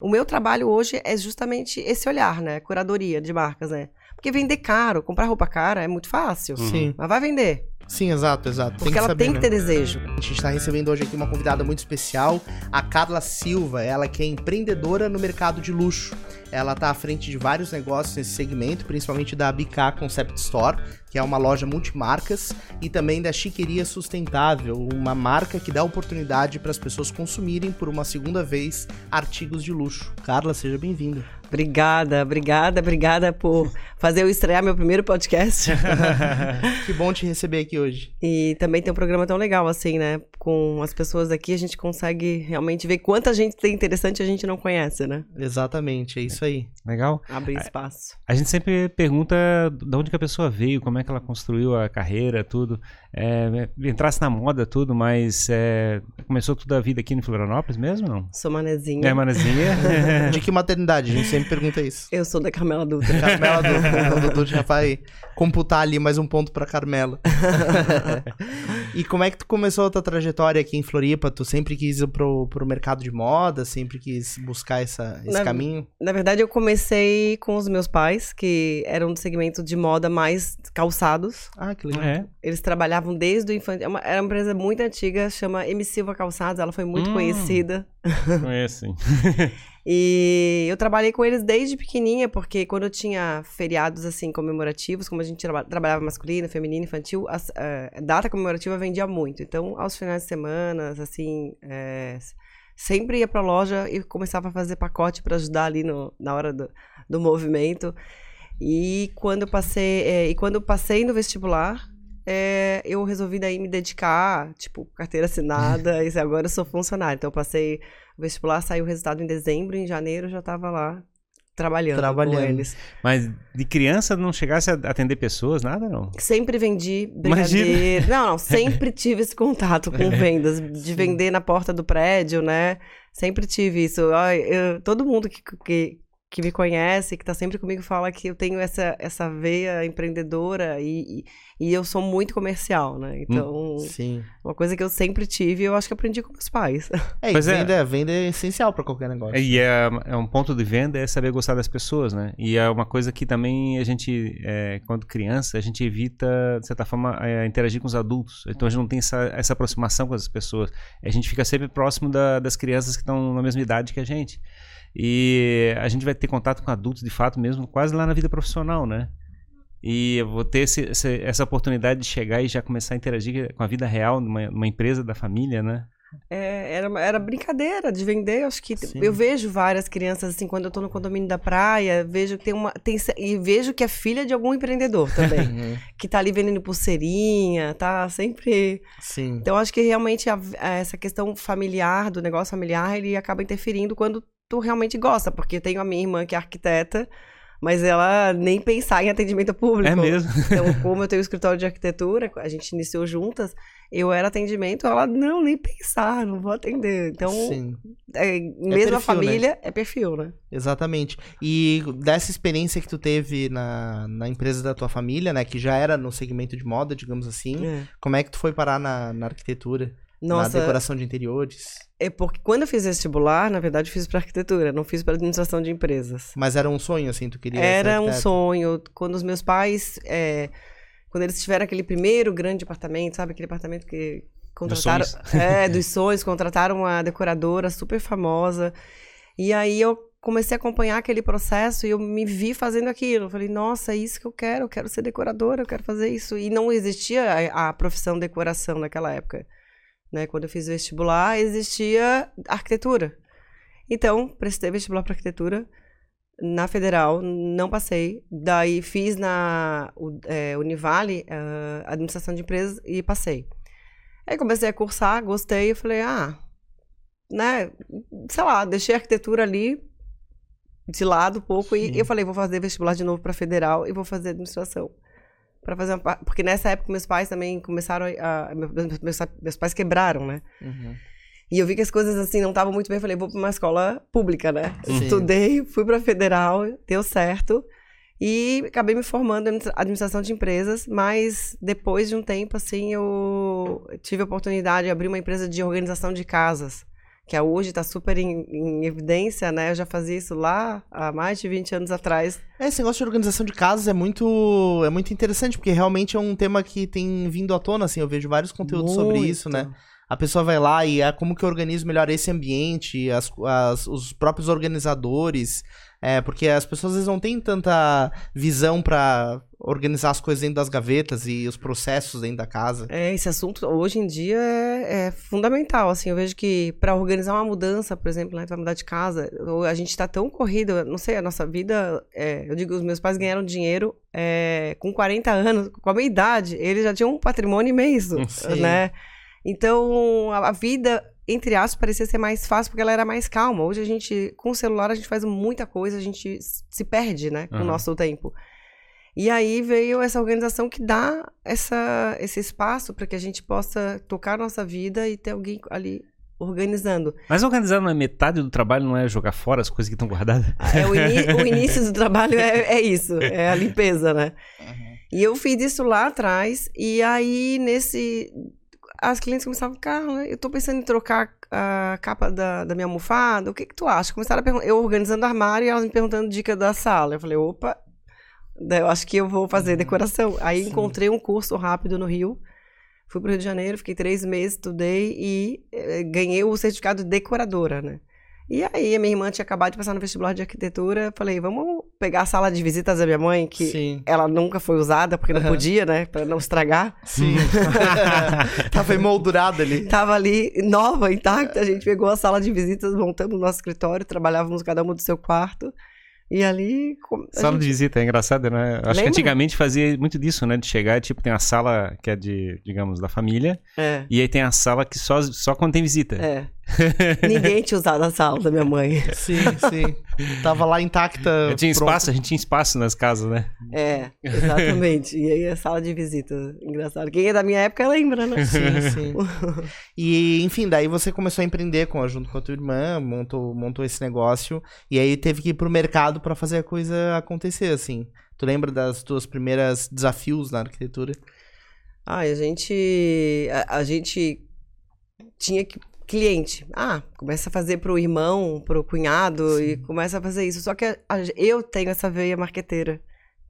O meu trabalho hoje é justamente esse olhar, né? Curadoria de marcas, né? Porque vender caro, comprar roupa cara é muito fácil. Sim. Mas vai vender. Sim, exato, exato. Porque ela saber, tem que né? ter desejo. A gente está recebendo hoje aqui uma convidada muito especial, a Carla Silva. Ela que é empreendedora no mercado de luxo. Ela está à frente de vários negócios nesse segmento, principalmente da BK Concept Store, que é uma loja multimarcas, e também da Chiqueria Sustentável, uma marca que dá oportunidade para as pessoas consumirem por uma segunda vez artigos de luxo. Carla, seja bem-vinda. Obrigada, obrigada, obrigada por fazer eu estrear meu primeiro podcast. que bom te receber aqui hoje. E também tem um programa tão legal assim, né? Com as pessoas aqui, a gente consegue realmente ver quanta gente tem interessante e a gente não conhece, né? Exatamente, é isso aí. Legal. Abrir espaço. A gente sempre pergunta de onde que a pessoa veio, como é que ela construiu a carreira, tudo. É, entrasse na moda, tudo, mas é, começou toda a vida aqui em Florianópolis mesmo, não? Sou manezinha. É, manezinha. De que maternidade? A gente sempre pergunta isso. Eu sou da Carmela Dutra. Carmela Dutra. Dudu já vai computar ali mais um ponto pra Carmela. e como é que tu começou a tua trajetória aqui em Floripa? Tu sempre quis ir pro, pro mercado de moda? Sempre quis buscar essa, esse Na- caminho? Na verdade, eu comecei com os meus pais, que eram do segmento de moda mais calçados. Ah, que legal. é. Eles trabalhavam desde o infantil. É uma- Era uma empresa muito antiga, chama M. Silva Calçados. Ela foi muito Hum. conhecida. Conhece. E eu trabalhei com eles desde pequenininha, porque quando eu tinha feriados assim comemorativos, como a gente traba- trabalhava masculino, feminino, infantil, as- eh, data comemorativa vendia muito. Então, aos finais de semana, assim, eh, sempre ia pra loja e começava a fazer pacote para ajudar ali no, na hora do, do movimento. E quando eu passei, eh, e quando passei no vestibular, eh, eu resolvi daí me dedicar, tipo, carteira assinada, e agora eu sou funcionária. Então eu passei o vestibular, saiu o resultado em dezembro, em janeiro eu já estava lá trabalhando, Trabalhando. com eles. Mas de criança não chegasse a atender pessoas, nada não? Sempre vendi Imagina. brigadeiro. Não, não, sempre tive esse contato com vendas, de vender na porta do prédio, né? Sempre tive isso. Ai, eu- todo mundo que, que, que me conhece, que tá sempre comigo, fala que eu tenho essa, essa veia empreendedora e, e, e eu sou muito comercial, né? Então, Sim. uma coisa que eu sempre tive, eu acho que aprendi com meus pais. É, e Pois é. venda, venda é essencial pra qualquer negócio. E é, é um ponto de venda é saber gostar das pessoas, né? E é uma coisa que também a gente, é, quando criança, a gente evita, de certa forma, é, interagir com os adultos. Então a gente não tem essa, essa aproximação com as pessoas. A gente fica sempre próximo da- das crianças que estão na mesma idade que a gente. E a gente vai ter contato com adultos, de fato, mesmo quase lá na vida profissional, né? E eu vou ter esse- esse- essa oportunidade de chegar e já começar a interagir com a vida real numa, numa empresa da família, né? É, era, era brincadeira de vender. Acho que Sim. eu vejo várias crianças assim quando eu tô no condomínio da praia, vejo que tem uma tem, e vejo que é filha de algum empreendedor também, Uhum. que tá ali vendendo pulseirinha, tá sempre. Sim. Então acho que realmente a- a- essa questão familiar do negócio familiar ele acaba interferindo quando tu realmente gosta, porque tenho a minha irmã que é arquiteta, mas ela nem pensar em atendimento público. É mesmo. Então, como eu tenho um escritório de arquitetura, a gente iniciou juntas, eu era atendimento, ela, não, nem pensar, não vou atender. Então, Sim. é, perfil, mesma né? família, é perfil, né? Exatamente. E dessa experiência que tu teve na, na empresa da tua família, né? Que já era no segmento de moda, digamos assim. É. Como é que tu foi parar na, na arquitetura? Na Nossa, decoração de interiores? é porque quando eu fiz vestibular, na verdade, eu fiz para arquitetura, não fiz para administração de empresas. Mas era um sonho, assim, tu queria Era um sonho. Quando os meus pais, é, quando eles tiveram aquele primeiro grande apartamento, sabe? Aquele apartamento que contrataram. sonhos. É, dos sonhos, contrataram uma decoradora super famosa. E aí eu comecei a acompanhar aquele processo e eu me vi fazendo aquilo. Eu falei, nossa, é isso que eu quero, eu quero ser decoradora, eu quero fazer isso. E não existia a, a profissão decoração naquela época. Né? Quando eu fiz vestibular, existia arquitetura. Então, prestei vestibular para arquitetura na federal, não passei. Daí fiz na é, Univale, ah, administração de empresas, e passei. Aí comecei a cursar, gostei, e falei, ah, né, sei lá, deixei a arquitetura ali de lado um pouco Sim. e eu falei, vou fazer vestibular de novo para federal e vou fazer administração. Para fazer uma, porque nessa época meus pais também começaram a, a- meus, meus, pais quebraram, né? Uhum. E eu vi que as coisas assim não estavam muito bem. Falei, vou para uma escola pública, né? Sim. Estudei, fui para federal, deu certo. E acabei me formando em administra- administração de empresas, mas depois de um tempo, assim, eu tive a oportunidade de abrir uma empresa de organização de casas, que hoje está super em, em, evidência, né? Eu já fazia isso lá há mais de 20 anos atrás. É, esse negócio de organização de casas é muito, é muito interessante, porque realmente é um tema que tem vindo à tona, assim, eu vejo vários conteúdos muito. sobre isso, né? A pessoa vai lá e é como que eu organizo melhor esse ambiente, as, as, os próprios organizadores, é, porque as pessoas às vezes não têm tanta visão para organizar as coisas dentro das gavetas e os processos dentro da casa. É, esse assunto hoje em dia é, é fundamental, assim, eu vejo que para organizar uma mudança, por exemplo, né, vai mudar de casa, a gente está tão corrido, não sei, a nossa vida, é, eu digo, os meus pais ganharam dinheiro é, com 40 anos, com a minha idade, eles já tinham um patrimônio imenso, Sim. né? Então, a, a vida entre aspas, parecia ser mais fácil porque ela era mais calma. Hoje a gente, com o celular, a gente faz muita coisa, a gente se perde, né, com uhum. o nosso tempo. E aí veio essa organização que dá essa, esse espaço para que a gente possa tocar a nossa vida e ter alguém ali organizando. Mas organizar não é metade do trabalho, não é jogar fora as coisas que estão guardadas? É, o, o, início do trabalho é, é, isso, é a limpeza, né? Uhum. E eu fiz isso lá atrás, e aí nesse as clientes começavam, Carla, eu tô pensando em trocar a capa da, da minha almofada, o que que tu acha? Começaram a perguntar, eu organizando o armário e elas me perguntando dica da sala. Eu falei, opa, eu acho que eu vou fazer uhum. decoração. Aí Sim. encontrei um curso rápido no Rio, fui pro Rio de Janeiro, fiquei três meses, estudei e eh, ganhei o certificado de decoradora, né? E aí, a minha irmã tinha acabado de passar no vestibular de arquitetura. Falei, vamos pegar a sala de visitas da minha mãe, que Sim. ela nunca foi usada, porque não uhum. podia, né? Pra não estragar. Sim. Tava emoldurada ali. Tava ali, nova, intacta. A gente pegou a sala de visitas, montamos o nosso escritório, trabalhávamos cada um do seu quarto. E ali. Sala gente... de visita, é engraçado, né? Acho Lembra? que antigamente fazia muito disso, né? De chegar, tipo, tem a sala que é de, digamos, da família. É. E aí tem a sala que só, só quando tem visita. É. Ninguém tinha usado a sala da minha mãe. Sim, sim. Tava lá intacta. Eu tinha pronto. espaço, a gente tinha espaço nas casas, né? É, exatamente. E aí a sala de visita. Engraçado. Quem é da minha época lembra, né? Sim, sim. e, enfim, daí você começou a empreender com, junto com a tua irmã, montou, montou esse negócio. E aí teve que ir pro mercado para fazer a coisa acontecer, assim. Tu lembra das tuas primeiras desafios na arquitetura? Ah, a gente. a, a gente tinha que cliente. Ah, começa a fazer pro irmão, pro cunhado Sim. e começa a fazer isso. Só que a, a, eu tenho essa veia marqueteira,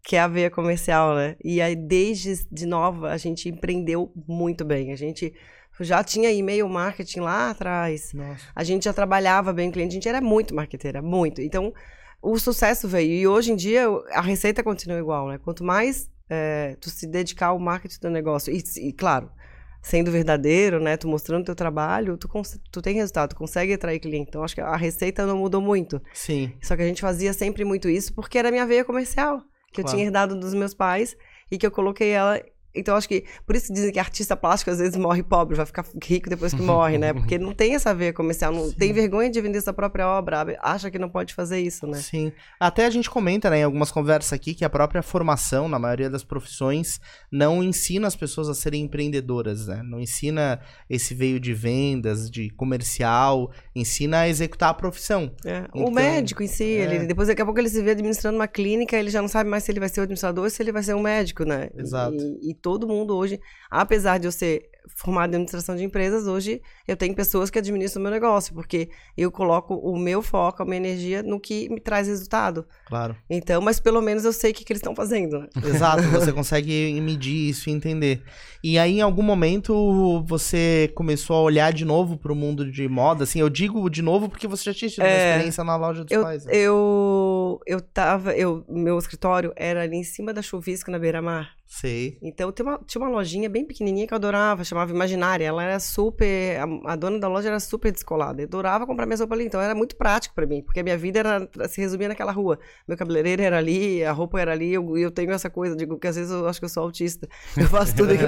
que é a veia comercial, né? E aí, desde de nova, a gente empreendeu muito bem. A gente já tinha e-mail marketing lá atrás. Nossa. A gente já trabalhava bem com cliente, a gente era muito marqueteira, muito. Então, o sucesso veio. E hoje em dia, a receita continua igual, né? Quanto mais é, tu se dedicar ao marketing do negócio, e, e claro, sendo verdadeiro, né? Tu mostrando teu trabalho, tu, tu tem resultado, tu consegue atrair cliente. Então, acho que a receita não mudou muito. Sim. Só que a gente fazia sempre muito isso porque era minha veia comercial, que claro. eu tinha herdado dos meus pais e que eu coloquei ela então, acho que. Por isso que dizem que artista plástico às vezes morre pobre, vai ficar rico depois que morre, né? Porque não tem essa veia comercial, não Sim. tem vergonha de vender sua própria obra, acha que não pode fazer isso, né? Sim. Até a gente comenta, né, em algumas conversas aqui, que a própria formação, na maioria das profissões, não ensina as pessoas a serem empreendedoras, né? Não ensina esse veio de vendas, de comercial, ensina a executar a profissão. É. Então, o médico em si, é. ele, depois daqui a pouco ele se vê administrando uma clínica, ele já não sabe mais se ele vai ser o administrador ou se ele vai ser um médico, né? Exato. E, e todo mundo hoje, apesar de eu ser formada em administração de empresas, hoje eu tenho pessoas que administram o meu negócio, porque eu coloco o meu foco, a minha energia no que me traz resultado. Claro. Então, mas pelo menos eu sei o que, que eles estão fazendo. Exato, você consegue medir isso e entender. E aí, em algum momento, você começou a olhar de novo para o mundo de moda? Assim, eu digo de novo porque você já tinha tido é, uma experiência na loja dos eu, pais. Né? Eu, eu tava, eu, meu escritório era ali em cima da chuvisca na beira-mar. Sei. Então tinha uma, tinha uma lojinha bem pequenininha que eu adorava, chamava Imaginária. Ela era super. A, a dona da loja era super descolada. Eu adorava comprar minha roupa ali. Então era muito prático para mim, porque a minha vida era, se resumia naquela rua. Meu cabeleireiro era ali, a roupa era ali. E eu, eu, tenho essa coisa, digo que às vezes eu acho que eu sou autista. Eu faço tudo aqui.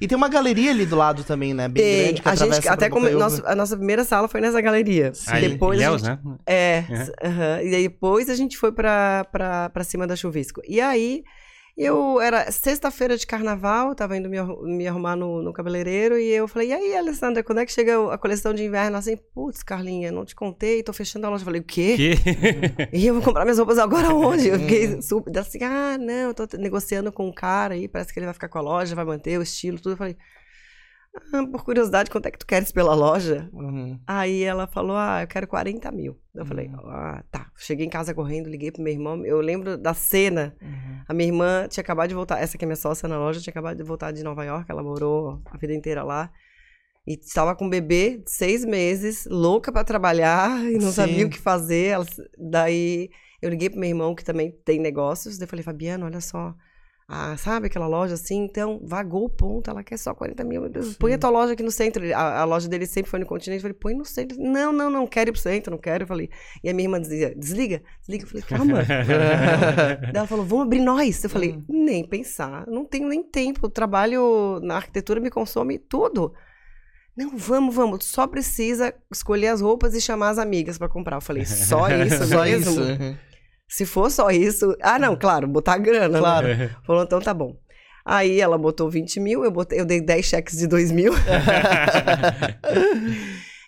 e tem uma galeria ali do lado também, né? Bem tem. grande. Que a gente, até como nosso, a nossa primeira sala foi nessa galeria. Aí, depois Ilhéus, gente, né? É. Uhum. Uh -huh, e depois a gente foi pra, pra, pra cima da Chuvisco. E aí. Eu era sexta-feira de carnaval, tava indo me, me arrumar no, no, cabeleireiro e eu falei: E aí, Alessandra, quando é que chega a coleção de inverno? Assim, putz, Carlinha, não te contei, tô fechando a loja. Eu falei: O quê? Que? e eu vou comprar minhas roupas agora onde? Eu fiquei super assim: Ah, não, eu tô negociando com um cara aí, parece que ele vai ficar com a loja, vai manter o estilo, tudo. Eu falei: ah, por curiosidade, quanto é que tu queres pela loja? Uhum. Aí ela falou, ah, eu quero 40 mil. Eu falei, Uhum. ah, tá. Cheguei em casa correndo, liguei pro meu irmão. Eu lembro da cena. Uhum. A minha irmã tinha acabado de voltar, essa que é minha sócia na loja, tinha acabado de voltar de Nova York, ela morou a vida inteira lá. E estava com um bebê de seis meses, louca pra trabalhar e não Sim. sabia o que fazer. Ela- daí eu liguei pro meu irmão, que também tem negócios. Daí eu falei, Fabiano, olha só. Ah, sabe aquela loja assim? Então, vagou o ponto, ela quer só 40 mil. Meu Deus, põe a tua loja aqui no centro. A, a loja dele sempre foi no continente. Eu falei, põe no centro. Não, não, não, quero ir pro centro, não quero. Eu falei, e a minha irmã dizia, desliga, desliga. Eu falei, calma. Ela falou, vamos abrir nós. Eu falei, nem pensar, não tenho nem tempo. O trabalho na arquitetura me consome tudo. Não, vamos, vamos. Só precisa escolher as roupas e chamar as amigas pra comprar. Eu falei, só isso, Só mesmo? isso. Se for só isso. Ah, não, claro, botar grana. Claro. Né? Falou, então tá bom. Aí ela botou 20 mil, eu, botei, eu dei 10 cheques de 2 mil.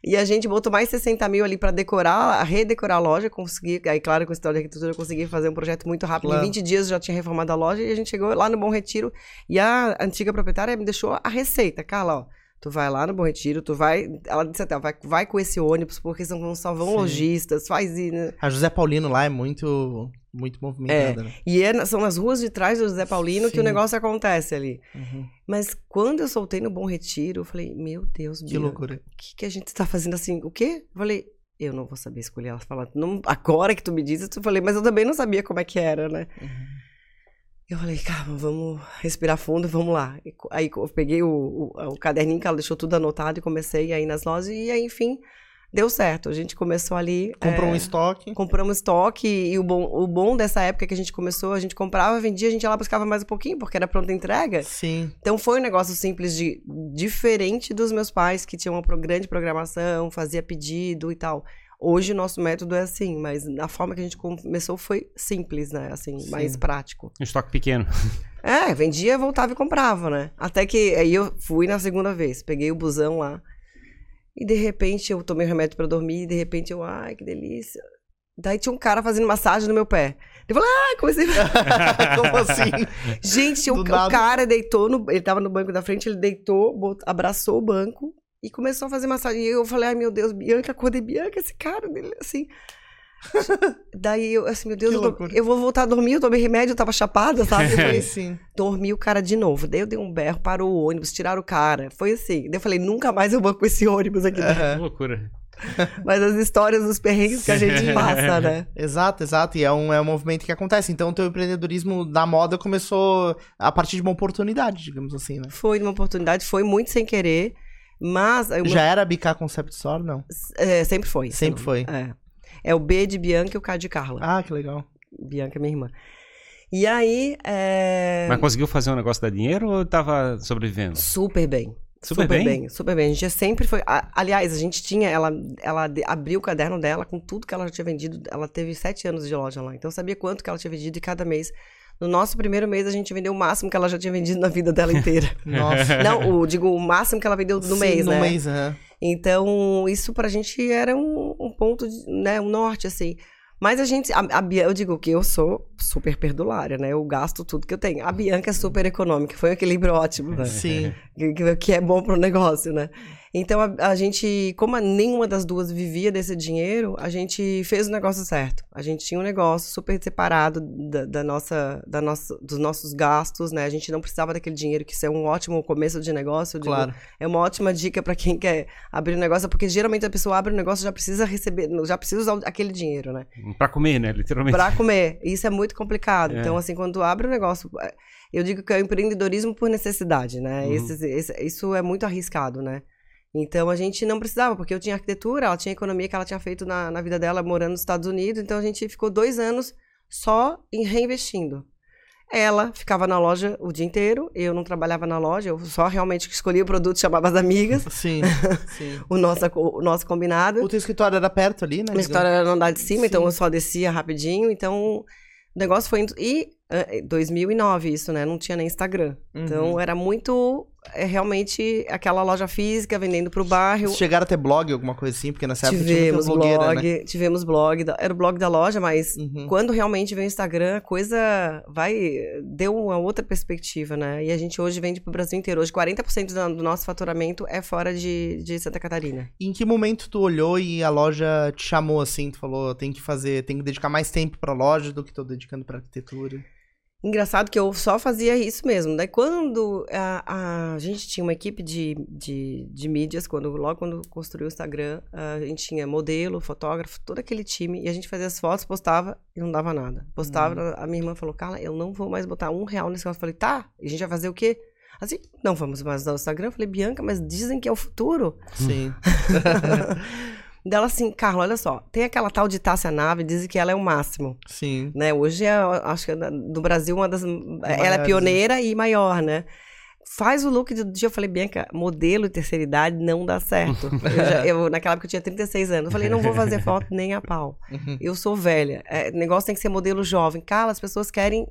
E a gente botou mais 60 mil ali pra decorar, redecorar a loja. Consegui, aí, claro, com a história de arquitetura, eu consegui fazer um projeto muito rápido. Claro. Em 20 dias eu já tinha reformado a loja e a gente chegou lá no Bom Retiro. E a antiga proprietária me deixou a receita. Carla, ó. Tu vai lá no Bom Retiro, tu vai. Ela disse até, vai, vai com esse ônibus, porque são, só vão Sim. lojistas, faz. né? A José Paulino lá é muito, muito movimentada, né? E é são nas ruas de trás do José Paulino que Sim. o negócio acontece ali. Uhum. Mas quando eu soltei no Bom Retiro, eu falei, meu Deus, Que Bia, loucura. o que, que a gente tá fazendo assim? O quê? Eu falei, eu não vou saber escolher. Ela falou, agora que tu me dizes, eu falei, mas eu também não sabia como é que era, né? Uhum. Eu falei, calma, vamos respirar fundo, vamos lá. E Aí eu peguei o, o, o caderninho que ela deixou tudo anotado e comecei a ir nas lojas e aí, enfim, deu certo. A gente começou ali. Comprou é, um estoque. Compramos estoque e o bom, o bom dessa época que a gente começou, a gente comprava, vendia, a gente ia lá buscava mais um pouquinho, porque era pronta entrega. Sim. Então foi um negócio simples de diferente dos meus pais que tinham uma grande programação, fazia pedido e tal. Hoje o nosso método é assim, mas a forma que a gente começou foi simples, né? Assim, Sim. mais prático. Um estoque pequeno. É, vendia, voltava e comprava, né? Até que aí eu fui na segunda vez, peguei o busão lá. E de repente eu tomei o remédio pra dormir, e de repente eu, ai, que delícia. Daí tinha um cara fazendo massagem no meu pé. Eu falei, ai, comecei. Como assim? Gente, o, o cara deitou, no, ele tava no banco da frente, ele deitou, abraçou o banco e começou a fazer massagem. E eu falei, ai meu Deus, Bianca, acordei Bianca, esse cara dele, assim. Daí eu, assim, meu Deus, eu, tô- eu vou voltar a dormir, eu tomei remédio, eu tava chapada, sabe? Eu Sim, falei, sim. dormi o cara de novo. Daí eu dei um berro, parou o ônibus, tiraram o cara. Foi assim. Daí eu falei, nunca mais eu vou com esse ônibus aqui. Que Aham. loucura. Mas as histórias dos perrengues que a gente passa, né? Exato, exato. E é um, é um movimento que acontece. Então, o teu empreendedorismo da moda começou a partir de uma oportunidade, digamos assim, né? Foi uma oportunidade, foi muito sem querer. Mas Já era BK Concept Store, não? é, sempre foi. Sempre foi. É. É o B de Bianca e o K de Carla. Ah, que legal. Bianca é minha irmã. E aí, é... Mas conseguiu fazer um negócio dar dinheiro ou tava sobrevivendo? super bem. Super bem? super bem. A gente sempre foi. a- aliás, a gente tinha. Ela, ela abriu o caderno dela com tudo que ela já tinha vendido. Ela teve sete anos de loja lá. Então eu sabia quanto que ela tinha vendido e cada mês. No nosso primeiro mês, a gente vendeu o máximo que ela já tinha vendido na vida dela inteira. Nossa. Não, o, digo, o máximo que ela vendeu no Sim, mês, no né? mês, aham. Então, isso pra gente era um, um ponto, de, né, um norte, assim. Mas a gente, a, a eu digo que eu sou super perdulária, né? Eu gasto tudo que eu tenho. A Bianca é super econômica, foi um equilíbrio ótimo, né? Sim. que, que- que é bom pro negócio, né? Então a, a gente, como nenhuma das duas vivia desse dinheiro, a gente fez o negócio certo. A gente tinha um negócio super separado da, da nossa, da nossa, dos nossos gastos, né? A gente não precisava daquele dinheiro, que isso é um ótimo começo de negócio. digo, Claro. é uma ótima dica para quem quer abrir um negócio, porque geralmente a pessoa abre um negócio e já precisa receber, já precisa usar aquele dinheiro, né? Pra comer, né? Literalmente. Pra comer. Isso é muito complicado. É. Então, assim, quando abre um negócio, é, eu digo que é o empreendedorismo por necessidade, né? Uhum. Esse- esse- isso é muito arriscado, né? Então a gente não precisava, porque eu tinha arquitetura, ela tinha economia que ela tinha feito na, na vida dela morando nos Estados Unidos, então a gente ficou dois anos só em reinvestindo. Ela ficava na loja o dia inteiro, eu não trabalhava na loja, eu só realmente escolhia o produto, chamava as amigas, Sim, sim. o nosso, o nosso combinado. O teu escritório era perto ali, né? Minha história era no andar de cima, Sim. então eu só descia rapidinho. Então, o negócio foi indo. E ah, 2009 isso, né? Não tinha nem Instagram. Uhum. Então era muito é, realmente aquela loja física vendendo pro bairro. Vocês chegaram a ter blog, alguma coisa assim? Porque nessa época tinha Tivemos blog, né? tivemos blog, era o blog da loja, mas Uhum. quando realmente veio o Instagram, a coisa vai deu uma outra perspectiva, né? E a gente hoje vende pro Brasil inteiro. Hoje 40% da- do nosso faturamento é fora de, de Santa Catarina. E em que momento tu olhou e a loja te chamou assim? Tu falou, tem que fazer, tem que dedicar mais tempo pra loja do que tô dedicando pra arquitetura. Engraçado que eu só fazia isso mesmo. Daí quando a, a gente tinha uma equipe de, de, de mídias, quando, logo quando construiu o Instagram, a gente tinha modelo, fotógrafo, todo aquele time, e a gente fazia as fotos, postava e não dava nada. Postava, a minha irmã falou, Carla, eu não vou mais botar um real nesse negócio. Eu falei, tá, e a gente vai fazer o quê? Assim, não vamos mais usar o Instagram. Eu falei, Bianca, mas dizem que é o futuro. Sim. Dela assim, Carla, olha só, tem aquela tal de Tássia Nave, dizem que ela é o máximo. Sim. né? Hoje é, acho que é do Brasil uma das ela é pioneira e maior, né? Faz o look do dia. Eu falei, Bianca, modelo e terceira idade não dá certo. eu já- eu, naquela época eu tinha 36 anos. Eu falei, não vou fazer foto nem a pau. Uhum. Eu sou velha. É, o negócio tem que ser modelo jovem. Carla, as pessoas querem.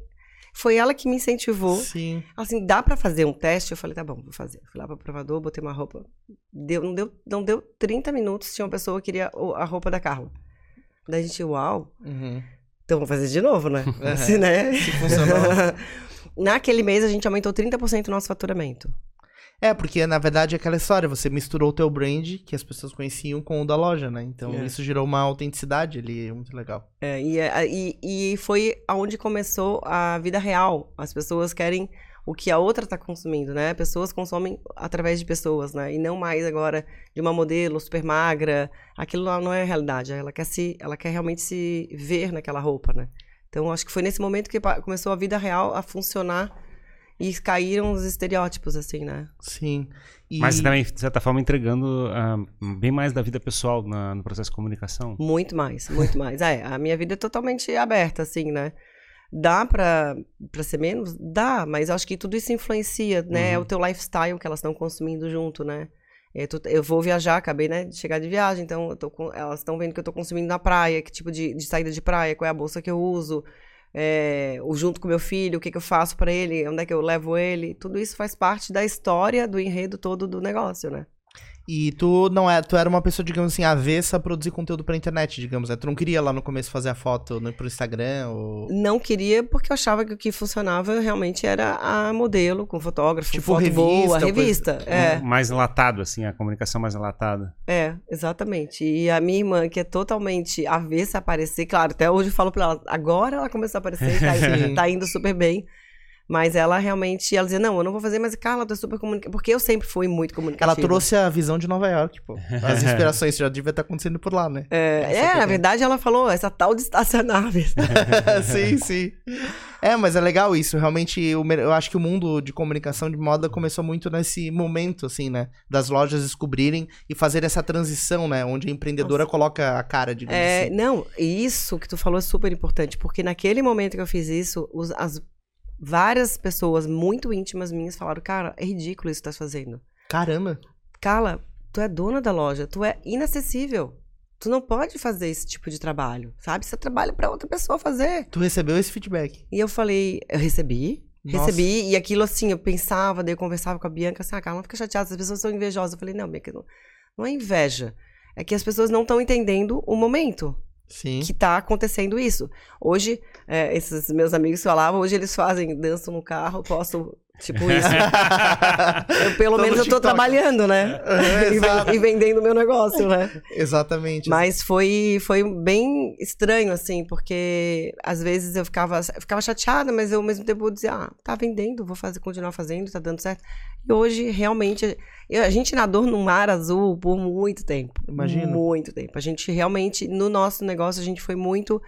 Foi ela que me incentivou. Sim. Assim, dá pra fazer um teste? Eu falei, tá bom, vou fazer. Fui lá pro provador, botei uma roupa. Deu, não, deu, não deu 30 minutos, tinha uma pessoa que queria a roupa da Carla. Daí a gente, uau, Uhum. então vamos fazer de novo, né? Uhum. Assim, né? Se funcionou. Naquele mês a gente aumentou 30% o nosso faturamento. É, porque na verdade é aquela história, você misturou o teu brand, que as pessoas conheciam, com o da loja, né? Então É. isso gerou uma autenticidade ali, muito legal. É, e, é, e, e foi aonde começou a vida real. As pessoas querem o que a outra está consumindo, né? Pessoas consomem através de pessoas, né? E não mais agora de uma modelo super magra. Aquilo lá não é a realidade. Ela quer se, ela quer realmente se ver naquela roupa, né? Então acho que foi nesse momento que começou a vida real a funcionar e caíram os estereótipos, assim, né? Sim. E... Mas também, de certa forma, entregando ah, bem mais da vida pessoal na- no processo de comunicação. Muito mais, muito mais. É, a minha vida é totalmente aberta, assim, né? Dá pra, pra ser menos? Dá, mas acho que tudo isso influencia, né? É Uhum. o teu lifestyle que elas estão consumindo junto, né? É, Eu vou viajar, acabei, né, de chegar de viagem, então eu tô com- elas estão vendo que eu tô consumindo na praia, que tipo de, de saída de praia, qual é a bolsa que eu uso, é, o junto com meu filho, o que, que eu faço pra ele, onde é que eu levo ele. Tudo isso faz parte da história, do enredo todo do negócio, né? E tu não é, tu era uma pessoa, digamos assim, avessa a produzir conteúdo pra internet, digamos, né? Tu não queria lá no começo fazer a foto no, pro Instagram ou... Não queria porque eu achava que o que funcionava realmente era a modelo, com fotógrafo, Tipo foto revista, boa, coisa- revista. É, Mais enlatado, assim, a comunicação mais enlatada. é, exatamente. E a minha irmã, que é totalmente avessa a aparecer, claro, até hoje eu falo pra ela, agora ela começou a aparecer, tá, tá indo super bem. Mas ela realmente, ela dizia, não, eu não vou fazer, mas Carla, tu é super comunicativa. Porque eu sempre fui muito comunicativa. Ela trouxe a visão de Nova York, pô. As inspirações já devia estar acontecendo por lá, né? É, é, na verdade ela falou, essa tal de estacionáveis. sim, sim. É, mas é legal isso. Realmente, mer- eu acho que o mundo de comunicação de moda começou muito nesse momento, assim, né? Das lojas descobrirem e fazer essa transição, né? Onde a empreendedora coloca a cara, digamos É, assim. não, isso que tu falou é super importante, porque naquele momento que eu fiz isso, os- as várias pessoas muito íntimas minhas falaram, cara, é ridículo isso que tu tá fazendo. Caramba. Carla, tu é dona da loja, tu é inacessível. Tu não pode fazer esse tipo de trabalho, sabe? Você trabalha pra outra pessoa fazer. Tu recebeu esse feedback. E eu falei, eu recebi, Nossa. recebi, e aquilo assim, eu pensava, daí eu conversava com a Bianca, assim, ah, Carla, não fica chateada, as pessoas são invejosas. Eu falei, não, Bianca, não, não é inveja. É que as pessoas não estão entendendo o momento Sim. que tá acontecendo isso. Hoje, é, esses meus amigos falavam, hoje eles fazem, dançam no carro, posto, tipo isso. eu, pelo Tô menos eu tô trabalhando, né? É, e, e vendendo meu negócio, né? Exatamente. Mas foi, foi bem estranho, assim, porque às vezes eu ficava, eu ficava chateada, mas eu ao mesmo tempo dizia, ah, tá vendendo, vou fazer, continuar fazendo, tá dando certo. E hoje, realmente, a gente nadou no mar azul por muito tempo. Imagino. Muito tempo. A gente realmente, no nosso negócio, a gente foi muito.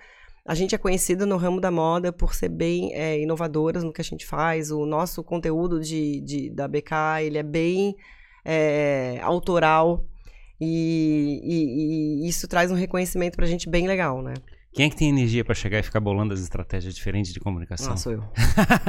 A gente é conhecida no ramo da moda por ser bem é, inovadoras no que a gente faz. O nosso conteúdo de, de- da BK, ele é bem é, autoral. E, e- e isso traz um reconhecimento pra gente bem legal, né? Quem é que tem energia pra chegar e ficar bolando as estratégias diferentes de comunicação? Ah, sou eu.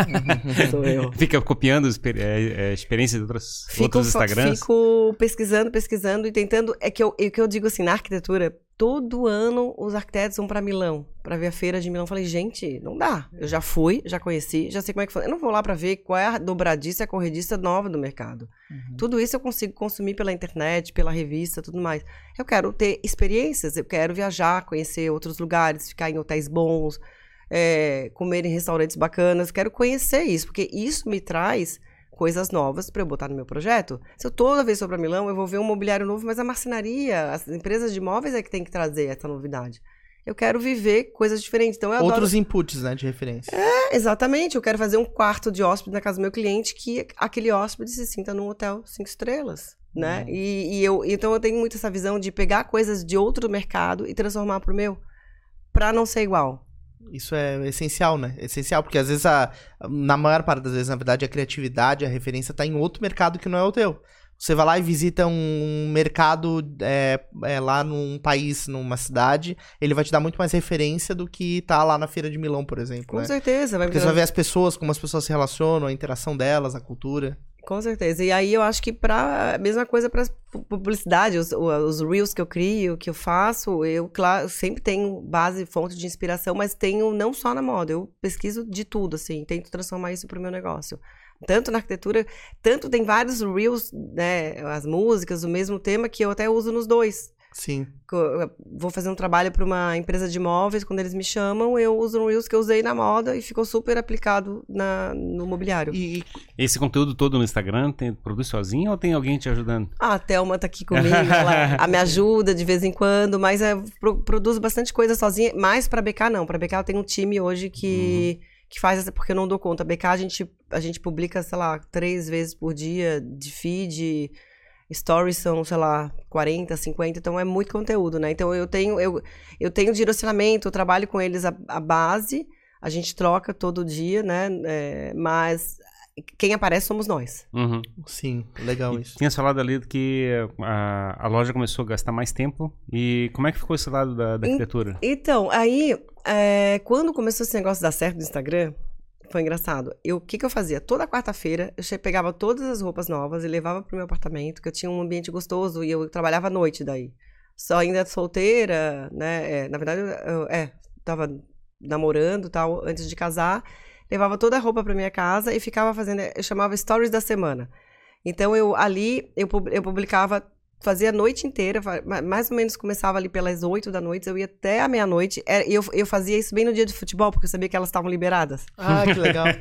sou eu. Fica copiando exper é, é, experiência de outros, Fico, outros Instagrams? fico pesquisando, pesquisando e tentando. É que eu, é que eu digo assim, na arquitetura, todo ano os arquitetos vão para Milão, para ver a feira de Milão. Eu falei, gente, não dá. Eu já fui, já conheci, já sei como é que foi. Eu não vou lá para ver qual é a dobradiça a corrediça nova do mercado. Uhum. Tudo isso eu consigo consumir pela internet, pela revista, tudo mais. Eu quero ter experiências, eu quero viajar, conhecer outros lugares, ficar em hotéis bons, é, comer em restaurantes bacanas. Quero conhecer isso, porque isso me traz coisas novas para eu botar no meu projeto. Se eu toda vez for para Milão, eu vou ver um mobiliário novo, mas a marcenaria, as empresas de imóveis é que tem que trazer essa novidade. Eu quero viver coisas diferentes. Então eu Outros adoro... inputs, né, de referência. É, exatamente. Eu quero fazer um quarto de hóspede na casa do meu cliente que aquele hóspede se sinta num hotel cinco estrelas, né? Uhum. E, e, eu, então eu tenho muito essa visão de pegar coisas de outro mercado e transformar pro meu, para não ser igual. Isso é essencial, né? Essencial, porque às vezes, a, na maior parte das vezes, na verdade, a criatividade, a referência está em outro mercado que não é o teu. Você vai lá e visita um mercado é, é, lá num país, numa cidade, ele vai te dar muito mais referência do que tá lá na Feira de Milão, por exemplo. Com né? certeza. Vai Porque você vai ver as pessoas, como as pessoas se relacionam, a interação delas, a cultura. Com certeza. E aí eu acho que para mesma coisa para publicidade, os, os reels que eu crio, que eu faço, eu claro, sempre tenho base, fonte de inspiração, mas tenho não só na moda, eu pesquiso de tudo assim, tento transformar isso para o meu negócio. Tanto na arquitetura, tanto tem vários reels, né, as músicas, o mesmo tema que eu até uso nos dois. Sim. vou fazer um trabalho para uma empresa de móveis, quando eles me chamam, eu uso um Reels que eu usei na moda e ficou super aplicado na, no mobiliário. E esse conteúdo todo no Instagram, tem, produz sozinho ou tem alguém te ajudando? Ah, a Thelma tá aqui comigo, ela me ajuda de vez em quando, mas eu pro, produzo bastante coisa sozinha, mais para BK não, para BK eu tenho um time hoje que... Uhum que faz essa, porque eu não dou conta. A BK a gente, a gente publica, sei lá, três vezes por dia de feed, stories são, sei lá, 40, 50, então é muito conteúdo, né? Então eu tenho, eu, eu tenho direcionamento, eu trabalho com eles a, a base, a gente troca todo dia, né? É, mas quem aparece somos nós. Uhum. Sim, legal e isso. Tinha falado ali que a, a loja começou a gastar mais tempo. E como é que ficou esse lado da, da arquitetura? Então, aí, é, quando começou esse negócio de dar certo no Instagram, foi engraçado. O que, que eu fazia? Toda quarta-feira, eu pegava todas as roupas novas e levava pro meu apartamento, que eu tinha um ambiente gostoso e eu trabalhava à noite daí. Só ainda solteira, né? É, na verdade, eu, é, tava namorando tal, antes de casar. Levava toda a roupa pra minha casa e ficava fazendo, eu chamava stories da semana. Então, eu ali, eu, eu publicava fazia a noite inteira, mais ou menos começava ali pelas oito da noite, eu ia até a meia-noite. É, eu, eu fazia isso bem no dia de futebol, porque eu sabia que elas estavam liberadas. Ah, que legal.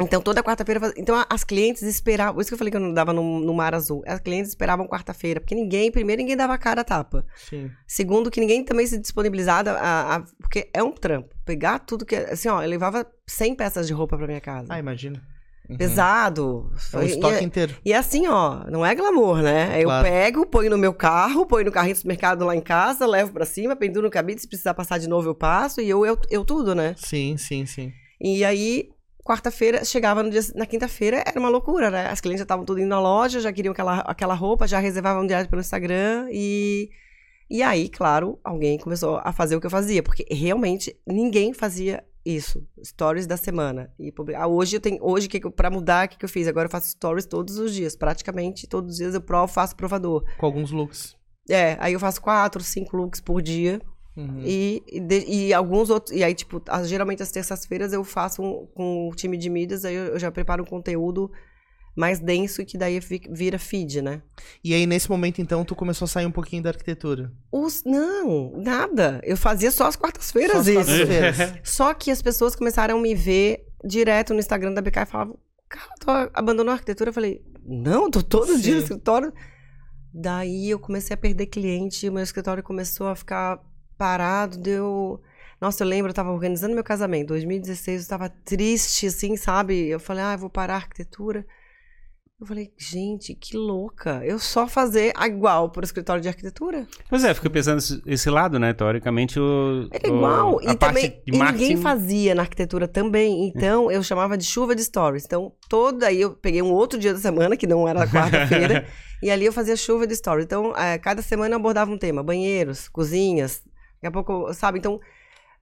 Então, toda quarta-feira. Então, as clientes esperavam. Por isso que eu falei que eu não dava no, no mar azul. As clientes esperavam quarta-feira. Porque ninguém, primeiro, ninguém dava cara a tapa. Sim. Segundo, que ninguém também se disponibilizava. A, a, porque é um trampo. Pegar tudo que. Assim, ó, eu levava 100 peças de roupa pra minha casa. Ah, imagina. Uhum. Pesado. É o estoque e, inteiro. E assim, ó, não é glamour, né? Eu claro. pego, ponho no meu carro, ponho no carrinho do supermercado lá em casa, levo pra cima, penduro no cabide, se precisar passar de novo eu passo, e eu, eu, eu tudo, né? Sim, sim, sim. E aí, quarta-feira, chegava no dia, na quinta-feira, era uma loucura, né? As clientes já estavam tudo indo na loja, já queriam aquela, aquela roupa, já reservavam direto pelo Instagram e... E aí, claro, alguém começou a fazer o que eu fazia, porque realmente ninguém fazia isso, stories da semana. E ah, hoje eu tenho, hoje que para mudar, o que, que eu fiz? Agora eu faço stories todos os dias, praticamente todos os dias eu provo, faço provador. Com alguns looks. É, aí eu faço quatro, cinco looks por dia. Uhum. E, e, e, alguns outros. E aí, tipo, geralmente as terças-feiras eu faço um, com o time de mídias, aí eu, eu já preparo um conteúdo mais denso e que daí vira feed, né? E aí, nesse momento, então, tu começou a sair um pouquinho da arquitetura? Os, não, nada. Eu fazia só as quartas-feiras isso. Quartas só que as pessoas começaram a me ver direto no Instagram da BK e falavam, cara, tu abandonou a arquitetura? Eu falei, não, tô todo Sim. dia no escritório. Daí eu comecei a perder cliente, o meu escritório começou a ficar parado, deu... Nossa, eu lembro, eu tava organizando meu casamento, 2016, eu tava triste, assim, sabe? Eu falei, ah, eu vou parar a arquitetura. Eu falei, gente, que louca. Eu só fazer igual para o escritório de arquitetura. Pois é, fico pensando esse lado, né? Teoricamente, o. É igual. O, e também e ninguém fazia na arquitetura também. Então, eu chamava de chuva de stories. Então, toda aí eu peguei um outro dia da semana, que não era quarta-feira, e ali eu fazia chuva de stories. Então, é, cada semana eu abordava um tema: banheiros, cozinhas. Daqui a pouco, sabe? Então,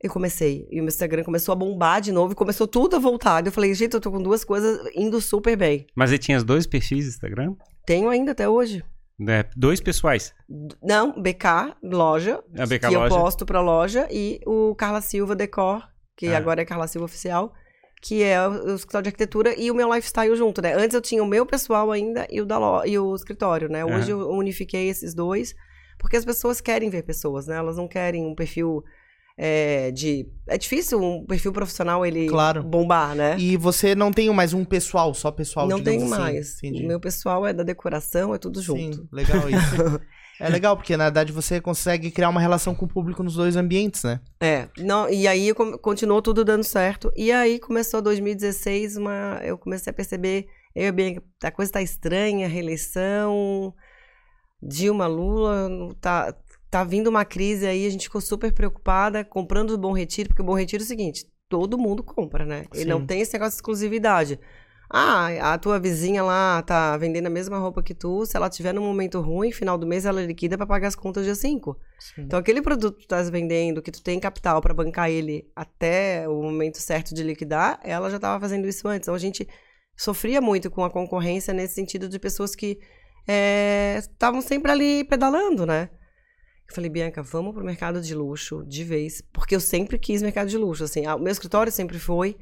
eu comecei. E o meu Instagram começou a bombar de novo e começou tudo a voltar. Eu falei, gente, eu tô com duas coisas indo super bem. Mas você tinha os dois perfis do Instagram? Tenho ainda até hoje. Né? Dois pessoais. Não, BK, loja. A BK que eu Loja. posto pra loja. E o Carla Silva Decor, que Ah. agora é Carla Silva Oficial. Que é o, o escritório de arquitetura e o meu lifestyle junto, né? Antes eu tinha o meu pessoal ainda e o, da lo- e o escritório, né? Hoje eu unifiquei esses dois. Porque as pessoas querem ver pessoas, né? Elas não querem um perfil é, de... É difícil um perfil profissional ele Claro. bombar, né? E você não tem mais um pessoal, só pessoal, não tenho assim. mais. Entendi. O meu pessoal é da decoração, é tudo junto. Sim, legal isso. é legal, porque na verdade você consegue criar uma relação com o público nos dois ambientes, né? É, não, e aí continuou tudo dando certo. E aí começou 2016, uma, eu comecei a perceber, eu e a a coisa tá estranha, reeleição, Dilma, Lula, tá, tá vindo uma crise aí, a gente ficou super preocupada, comprando o Bom Retiro, porque o Bom Retiro é o seguinte, todo mundo compra, né? Ele Sim. não tem esse negócio de exclusividade. Ah, a tua vizinha lá tá vendendo a mesma roupa que tu, se ela tiver num momento ruim, final do mês ela liquida pra pagar as contas dia 5. Então, aquele produto que tu estás vendendo, que tu tem capital para bancar ele até o momento certo de liquidar, ela já estava fazendo isso antes. Então, a gente sofria muito com a concorrência nesse sentido de pessoas que estavam sempre ali pedalando, né? Eu falei, Bianca, vamos pro mercado de luxo de vez, porque eu sempre quis mercado de luxo, assim, ah, o meu escritório sempre foi.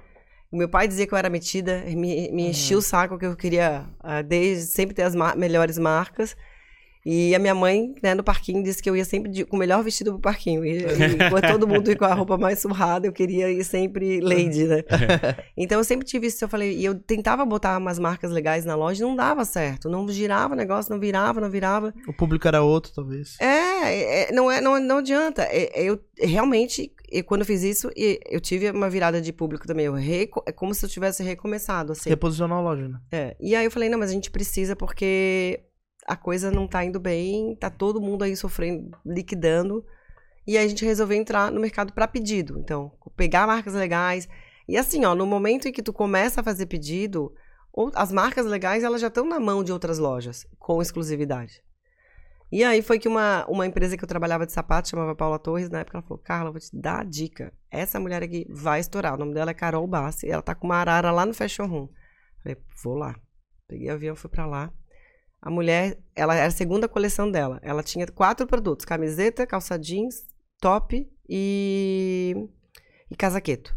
Meu pai dizia que eu era metida, me, me enchia o saco que eu queria ah, desde sempre ter as ma- melhores marcas. E a minha mãe, né, no parquinho, disse que eu ia sempre de- com o melhor vestido pro parquinho. E, e todo mundo ia com a roupa mais surrada, eu queria ir sempre lady, né? Então eu sempre tive isso. Eu falei, e eu tentava botar umas marcas legais na loja e não dava certo. Não girava o negócio, não virava, não virava. O público era outro, talvez. É, é, não, é não, não adianta. É, é, eu realmente, e quando eu fiz isso, e eu tive uma virada de público também. Eu reco- é como se eu tivesse recomeçado, assim. Reposicionar a loja, né? É, E aí eu falei, não, mas a gente precisa porque a coisa não tá indo bem, tá todo mundo aí sofrendo, liquidando. E aí a gente resolveu entrar no mercado para pedido. Então, pegar marcas legais. E assim, ó, no momento em que tu começa a fazer pedido, as marcas legais elas já estão na mão de outras lojas, com exclusividade. E aí foi que uma, uma empresa que eu trabalhava de sapato, chamava Paula Torres, na época ela falou, Carla, vou te dar a dica. Essa mulher aqui vai estourar. O nome dela é Carol Bassi. Ela tá com uma arara lá no Fashion Room. Falei, vou lá. Peguei o avião, fui pra lá. A mulher, ela era a segunda coleção dela. Ela tinha quatro produtos: camiseta, calça jeans, top e, e casaqueto.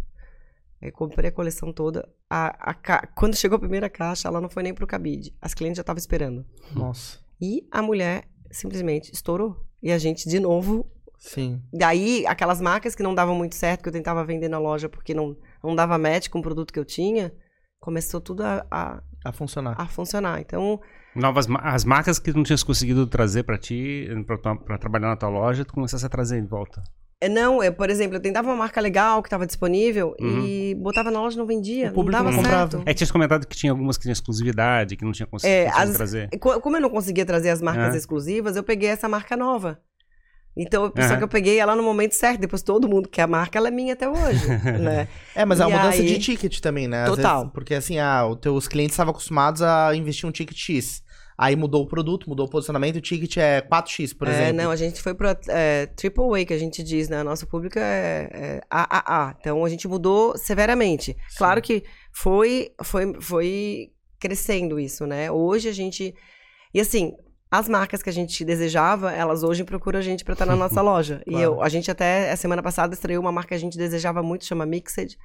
Eu comprei a coleção toda. A, a ca- Quando chegou a primeira caixa, ela não foi nem pro cabide. As clientes já estavam esperando. Nossa. E a mulher simplesmente estourou. E a gente, de novo. Sim. Daí, aquelas marcas que não davam muito certo, que eu tentava vender na loja porque não, não dava match com o produto que eu tinha, começou tudo a, a, A funcionar. a funcionar. Então, Novas as marcas que não tinhas conseguido trazer pra ti, pra trabalhar na tua loja, tu começasse a trazer em volta. É, não, é, por exemplo, eu tentava uma marca legal que estava disponível Uhum. e botava na loja e não vendia. O não público dava não comprava. certo. É que tinha comentado que tinha algumas que tinham exclusividade, que não tinha conseguido É, não as- trazer. Co- Como eu não conseguia trazer as marcas É. exclusivas, eu peguei essa marca nova. Então, só Aham. que eu peguei ela no momento certo. Depois todo mundo quer a marca, ela é minha até hoje, né? É, mas é uma mudança aí- de ticket também, né? Às Total. vezes- porque assim, ah, os teus clientes estavam acostumados a investir um ticket X. Aí mudou o produto, mudou o posicionamento, o ticket é 4X, por é, exemplo. não, a gente foi pro é, triple A, que a gente diz, né? Nosso público é, é AAA. Então, a gente mudou severamente. Claro que foi, foi, foi crescendo isso, né? Hoje a gente... E assim, as marcas que a gente desejava, elas hoje procuram a gente para estar na nossa loja. E Claro. eu, a gente até, a semana passada, estreou uma marca que a gente desejava muito, chama Mixed.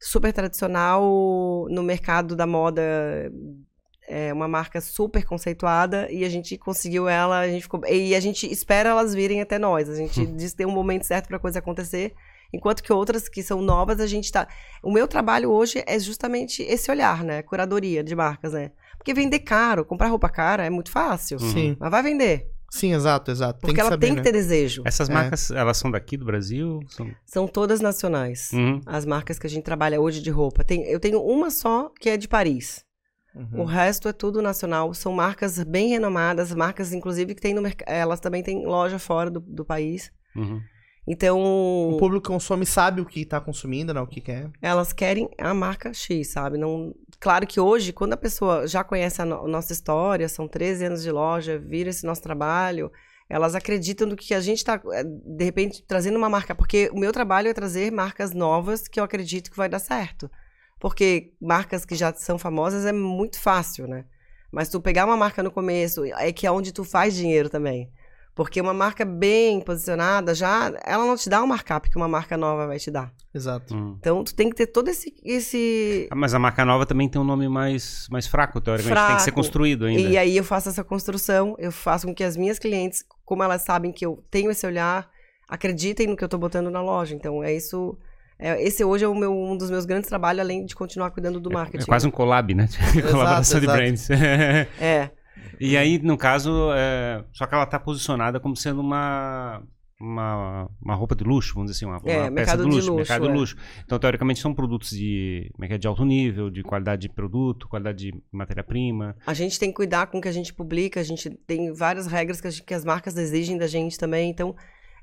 Super tradicional no mercado da moda é uma marca super conceituada e a gente conseguiu ela, a gente ficou, e a gente espera elas virem até nós. A gente diz que tem um momento certo para coisa acontecer, enquanto que outras que são novas a gente tá. O meu trabalho hoje é justamente esse olhar, né, curadoria de marcas, né? Porque vender caro, comprar roupa cara é muito fácil, Sim. mas vai vender, Sim, exato, exato. porque tem que ela saber, tem né? que ter desejo. Essas É. marcas, elas são daqui do Brasil? São... São todas nacionais. Uhum. As marcas que a gente trabalha hoje de roupa. Tem, eu tenho uma só que é de Paris. Uhum. O resto é tudo nacional. São marcas bem renomadas, marcas, inclusive, que tem no mercado. Elas também têm loja fora do, do país. Uhum. Então, O público que consome sabe o que tá consumindo, né? O que quer. elas querem a marca X, sabe? Não... Claro que hoje, quando a pessoa já conhece a, no- a nossa história, são 13 anos de loja, vira esse nosso trabalho, elas acreditam no que a gente está, de repente, trazendo uma marca. Porque o meu trabalho é trazer marcas novas que eu acredito que vai dar certo. Porque marcas que já são famosas é muito fácil, né? Mas tu pegar uma marca no começo, é que é onde tu faz dinheiro também. Porque uma marca bem posicionada, já ela não te dá o markup que uma marca nova vai te dar. Exato. Hum. Então tu tem que ter todo esse. esse... Ah, Mas a marca nova também tem um nome mais, mais fraco, teoricamente. Tem que ser Fraco. construído ainda. E aí eu faço essa construção, eu faço com que as minhas clientes, como elas sabem que eu tenho esse olhar, acreditem no que eu tô botando na loja. Então é isso. É- esse hoje é o meu, um dos meus grandes trabalhos, além de continuar cuidando do marketing. É quase um collab, né? Colaboração de exato. brands. É. e aí, no caso, é, só que ela tá posicionada como sendo uma, uma, uma roupa de luxo, vamos dizer assim, uma, É, uma peça mercado de de luxo, luxo, mercado é. de luxo. Então, teoricamente, são produtos de, é é, de alto nível, de qualidade de produto, qualidade de matéria-prima. A gente tem que cuidar com o que a gente publica, a gente tem várias regras que, a gente- que as marcas exigem da gente também, então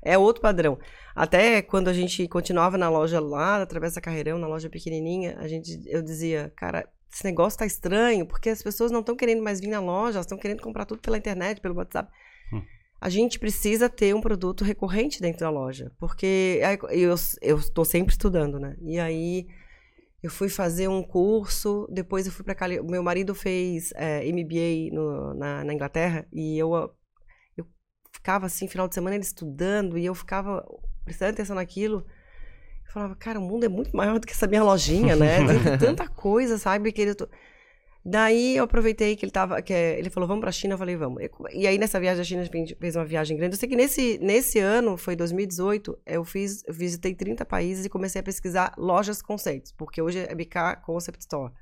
é outro padrão. Até quando a gente continuava na loja lá, através da Carreirão, na loja pequenininha, a gente, eu dizia, cara, esse negócio tá estranho, porque as pessoas não estão querendo mais vir na loja, elas estão querendo comprar tudo pela internet, pelo WhatsApp. Hum. A gente precisa ter um produto recorrente dentro da loja, porque aí eu estou sempre estudando, né? E aí eu fui fazer um curso, depois eu fui para Cali... Meu marido fez é, MBA no- na, na Inglaterra e eu ficava assim, final de semana ele estudando e eu ficava prestando atenção naquilo. Eu falava, cara, o mundo é muito maior do que essa minha lojinha, né? Tem tanta coisa, sabe? Que ele... Daí eu aproveitei que ele tava, que ele falou, vamos pra China, eu falei, vamos. E aí nessa viagem à China a gente fez uma viagem grande. Eu sei que nesse, nesse ano, foi 2018, eu fiz, eu visitei 30 países e comecei a pesquisar lojas conceitos, porque hoje é BK Concept Store.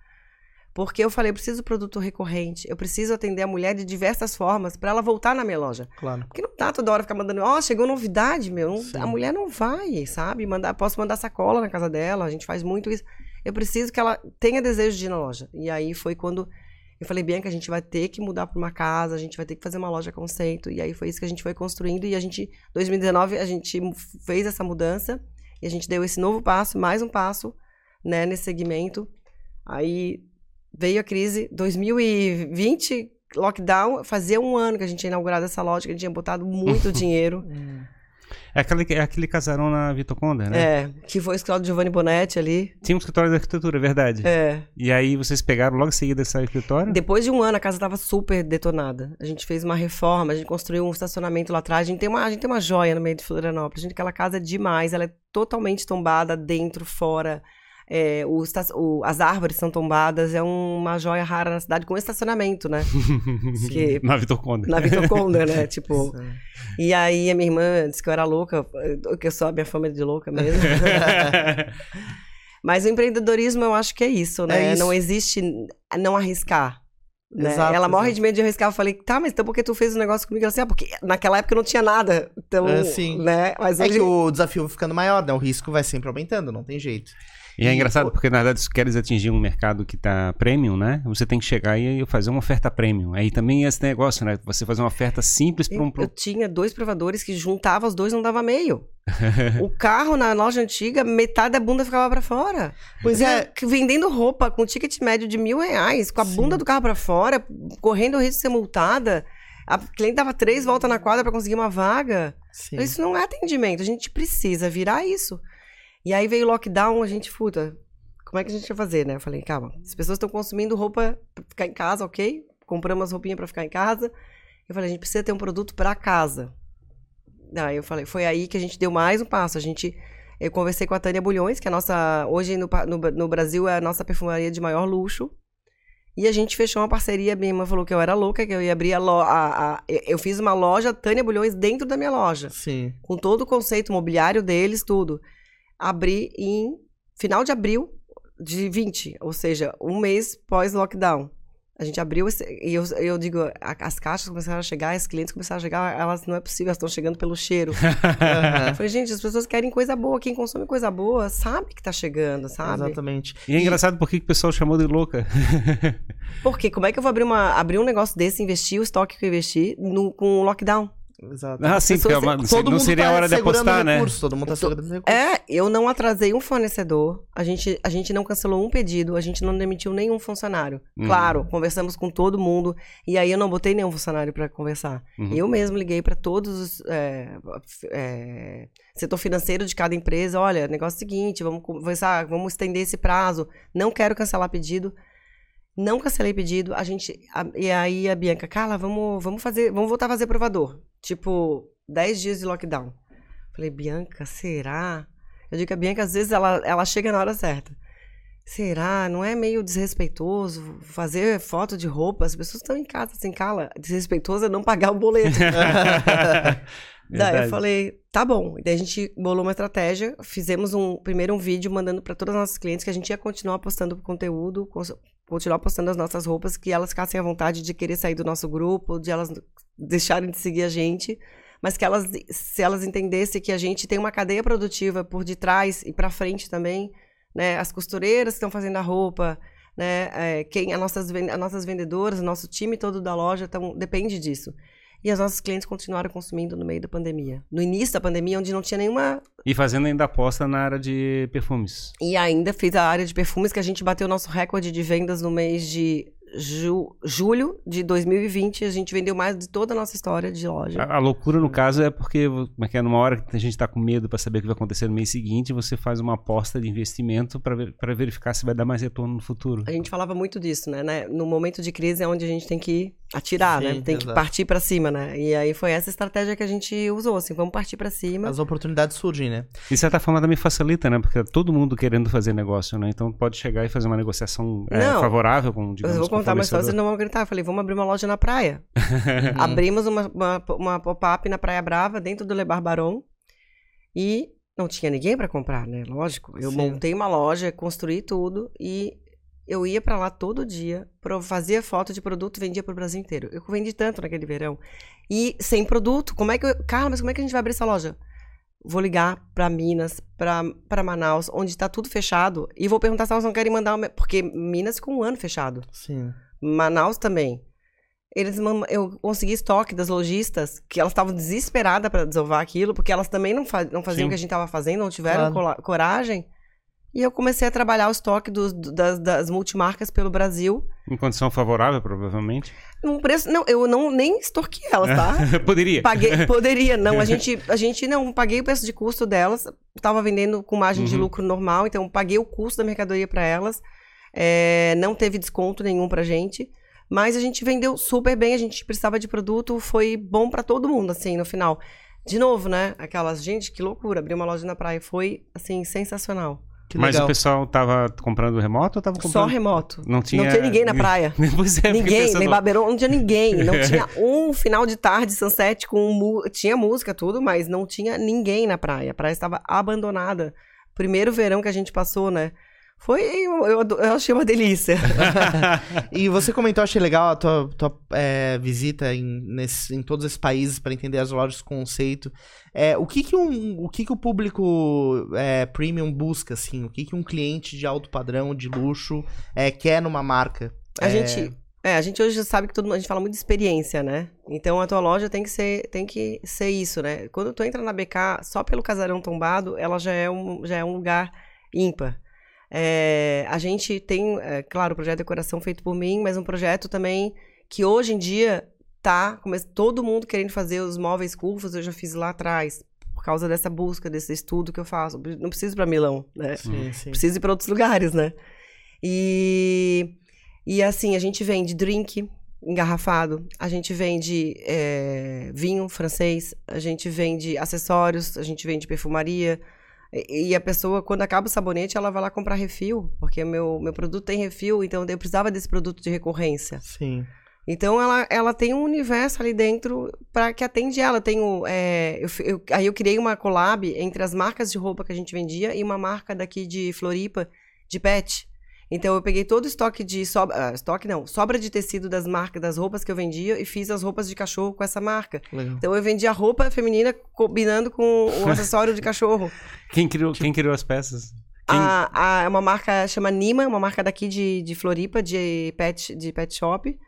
Porque eu falei, eu preciso produto recorrente, eu preciso atender a mulher de diversas formas para ela voltar na minha loja. Claro. Porque não dá toda hora ficar mandando, ó, chegou novidade, meu. Não- a mulher não vai, sabe? Mandar, posso mandar sacola na casa dela, a gente faz muito isso. Eu preciso que ela tenha desejo de ir na loja. E aí foi quando eu falei, Bianca, a gente vai ter que mudar para uma casa, a gente vai ter que fazer uma loja conceito. E aí foi isso que a gente foi construindo. E a gente, 2019, a gente fez essa mudança e a gente deu esse novo passo, mais um passo, né, nesse segmento. Aí veio a crise, 2020, lockdown, fazia um ano que a gente tinha inaugurado essa loja, que a gente tinha botado muito dinheiro. É aquele, é aquele casarão na Vitor Conda, né? É, que foi o escritório de Giovanni Bonetti ali. Tinha um escritório de arquitetura, é verdade. É. E aí vocês pegaram logo em seguida esse escritório? Depois de um ano, a casa estava super detonada. A gente fez uma reforma, a gente construiu um estacionamento lá atrás. A gente tem uma, a gente tem uma joia no meio de Florianópolis. Gente, aquela casa é demais, ela é totalmente tombada dentro, fora. É, o as árvores são tombadas, é uma joia rara na cidade com estacionamento, né? Que- Na Vitor Conda. Na Vitor Conda, né? Tipo. E aí a minha irmã disse que eu era louca, que eu sou a minha fama é de louca mesmo. Mas o empreendedorismo eu acho que é isso, né? É isso. Não existe não arriscar. Né? Exato, ela morre exato. de medo de arriscar. Eu falei, tá, mas então por que tu fez um negócio comigo? Ela assim, ah, porque naquela época não tinha nada. Então, É, sim. né? Mas É hoje... que o desafio vai ficando maior, né? O risco vai sempre aumentando, não tem jeito. E é engraçado porque, na verdade, se queres atingir um mercado que tá premium, né? Você tem que chegar e fazer uma oferta premium. Aí também é esse negócio, né? Você fazer uma oferta simples para um... Eu tinha dois provadores que juntava os dois não dava meio. o carro na loja antiga, metade da bunda ficava pra fora. Pois é, que vendendo roupa com ticket médio de mil reais, com a Sim. bunda do carro pra fora, correndo o risco de ser multada. A cliente dava três voltas na quadra pra conseguir uma vaga. sim. Isso não é atendimento, a gente precisa virar isso. E aí veio o lockdown, a gente, puta, como é que a gente vai fazer, né? Eu falei, calma, as pessoas estão consumindo roupa pra ficar em casa, ok? Compramos roupinha pra ficar em casa. Eu falei, a gente precisa ter um produto pra casa. Daí eu falei, foi aí que a gente deu mais um passo. A gente, eu conversei com a Tânia Bulhões, que é a nossa, hoje no, no, no Brasil é a nossa perfumaria de maior luxo. E a gente fechou uma parceria, minha irmã falou que eu era louca, que eu ia abrir a loja. Eu fiz uma loja Tânia Bulhões dentro da minha loja Sim. com todo o conceito mobiliário deles, tudo. Abri em final de abril de 20, ou seja, um mês pós-lockdown. A gente abriu esse, e eu, eu digo, a- as caixas começaram a chegar, as clientes começaram a chegar, elas não é possível, elas estão chegando pelo cheiro. Eu falei, gente, as pessoas querem coisa boa, quem consome coisa boa sabe que tá chegando, sabe? Exatamente. E é engraçado porque que o pessoal chamou de louca. Porque como é que eu vou abrir, uma, abrir um negócio desse, investir o estoque que eu investi no, com o lockdown? Exato. Ah, sim, porque é uma- Todo não mundo seria tá a hora de segurando apostar, né? recurso, Todo mundo tá segurando recurso. É, eu não atrasei um fornecedor, a gente, a gente não cancelou um pedido, a gente não demitiu nenhum funcionário. Uhum. Claro, conversamos com todo mundo, e aí eu não botei nenhum funcionário para conversar. Uhum. Eu mesmo liguei para todos os. é, é, setor financeiro de cada empresa: olha, negócio é o seguinte, vamos conversar, vamos estender esse prazo, não quero cancelar pedido. Não cancelei pedido, a gente. a- e aí a Bianca, Carla, vamos, vamos fazer. Vamos voltar a fazer provador. Tipo, 10 dias de lockdown. Falei, Bianca, será? Eu digo que a Bianca, às vezes, ela, ela chega na hora certa. Será? Não é meio desrespeitoso fazer foto de roupa? As pessoas estão em casa, assim, cala. Desrespeitoso é não pagar o boleto. Daí eu falei, tá bom. Daí a gente bolou uma estratégia, fizemos um primeiro um vídeo mandando para todas as nossas clientes que a gente ia continuar postando conteúdo, continuar postando as nossas roupas, que elas ficassem à vontade de querer sair do nosso grupo, de elas deixarem de seguir a gente, mas que elas, se elas entendessem que a gente tem uma cadeia produtiva por detrás e para frente também, né? As costureiras que estão fazendo a roupa, né? É, quem, as nossas, as nossas vendedoras, nosso time todo da loja, então depende disso. E as nossas clientes continuaram consumindo no meio da pandemia. No início da pandemia, onde não tinha nenhuma. E fazendo ainda aposta na área de perfumes. E ainda fiz a área de perfumes, que a gente bateu nosso recorde de vendas no mês de ju- julho de 2020. A gente vendeu mais de toda a nossa história de loja. A, a loucura, no caso, é porque, como é que é, numa hora que a gente tá com medo para saber o que vai acontecer no mês seguinte, você faz uma aposta de investimento para verificar se vai dar mais retorno no futuro. A gente falava muito disso, né, né? No momento de crise é onde a gente tem que atirar, Sim, né? Tem que exato. partir pra cima, né? E aí foi essa estratégia que a gente usou, assim, vamos partir pra cima. As oportunidades surgem, né? De certa forma também facilita, né? Porque é todo mundo querendo fazer negócio, né? Então pode chegar e fazer uma negociação é, Não. favorável com, digamos, com contar uma história, vocês não vão acreditar. Eu falei, vamos abrir uma loja na praia. Abrimos uma, uma, uma pop-up na Praia Brava, dentro do Le Barbaron. E não tinha ninguém pra comprar, né? Lógico. Eu Sim. montei uma loja, construí tudo e eu ia pra lá todo dia, fazia foto de produto, vendia pro Brasil inteiro. Eu vendi tanto naquele verão. E sem produto, como é que eu... Carla, mas como é que a gente vai abrir essa loja? Vou ligar pra Minas, pra Manaus, onde tá tudo fechado, e vou perguntar se elas não querem mandar uma... Porque Minas ficou um ano fechado. Sim. Manaus também. Eles eu consegui estoque das lojistas, que elas estavam desesperadas para desovar aquilo, porque elas também não, fa- não faziam Sim. o que a gente estava fazendo, não tiveram Claro. coragem. E eu comecei a trabalhar o estoque dos- do- das, das multimarcas pelo Brasil. Em condição favorável, provavelmente. Um preço. Não, eu não nem extorqui elas, tá? Poderia. Paguei, poderia, não. A gente, a gente não paguei o preço de custo delas. Tava vendendo com margem de Uhum. lucro normal, então paguei o custo da mercadoria para elas. É, não teve desconto nenhum pra gente. Mas a gente vendeu super bem, a gente precisava de produto, foi bom pra todo mundo, assim, no final. De novo, né? Aquelas, gente, que loucura, abrir uma loja na praia. Foi, assim, sensacional. Que Mas legal. o pessoal tava comprando remoto ou tava comprando? Só remoto. Não tinha... Não tinha ninguém na praia. pois é, Ninguém, pensando- nem Baberon, não tinha ninguém. Não tinha um final de tarde, sunset, com mu- tinha música, tudo, mas não tinha ninguém na praia. A praia estava abandonada. Primeiro verão que a gente passou, né? Foi, eu, eu, achei uma delícia. E você comentou, achei legal a tua, tua, é, visita em, nesse- em todos esses países para entender as lojas conceito. É, o que que, um, o, que que o público é, premium busca, assim? O que que um cliente de alto padrão, de luxo, é, quer numa marca? A É, gente. É, a gente hoje já sabe que todo mundo, a gente fala muito de experiência, né? Então a tua loja tem que ser, tem que ser isso, né? Quando tu entra na BK, só pelo casarão tombado, ela já é um, já é um lugar ímpar. É, a gente tem, é, claro, o projeto de decoração feito por mim, mas um projeto também que hoje em dia tá todo mundo querendo fazer os móveis curvos, eu já fiz lá atrás, por causa dessa busca, desse estudo que eu faço. Não preciso ir pra Milão, né? Sim, sim. Preciso ir para outros lugares, né? E, e assim, a gente vende drink engarrafado, a gente vende é, vinho francês, a gente vende acessórios, a gente vende perfumaria. E, a pessoa, quando acaba o sabonete, ela vai lá comprar refil, porque meu, meu produto tem refil, então eu precisava desse produto de recorrência. Sim. Então ela, ela tem um universo ali dentro para que atende ela. Eu Tenho, é, eu, eu- aí eu criei uma collab entre as marcas de roupa que a gente vendia e uma marca daqui de Floripa de pet. Então eu peguei todo o estoque de sobra, ah, estoque não, sobra de tecido das marcas, das roupas que eu vendia e fiz as roupas de cachorro com essa marca. Legal. Então eu vendia roupa feminina combinando com o acessório de cachorro. Quem criou, quem criou as peças? Quem- A, a, é uma marca chama Nima, uma marca daqui de, de Floripa, de pet, de pet shop.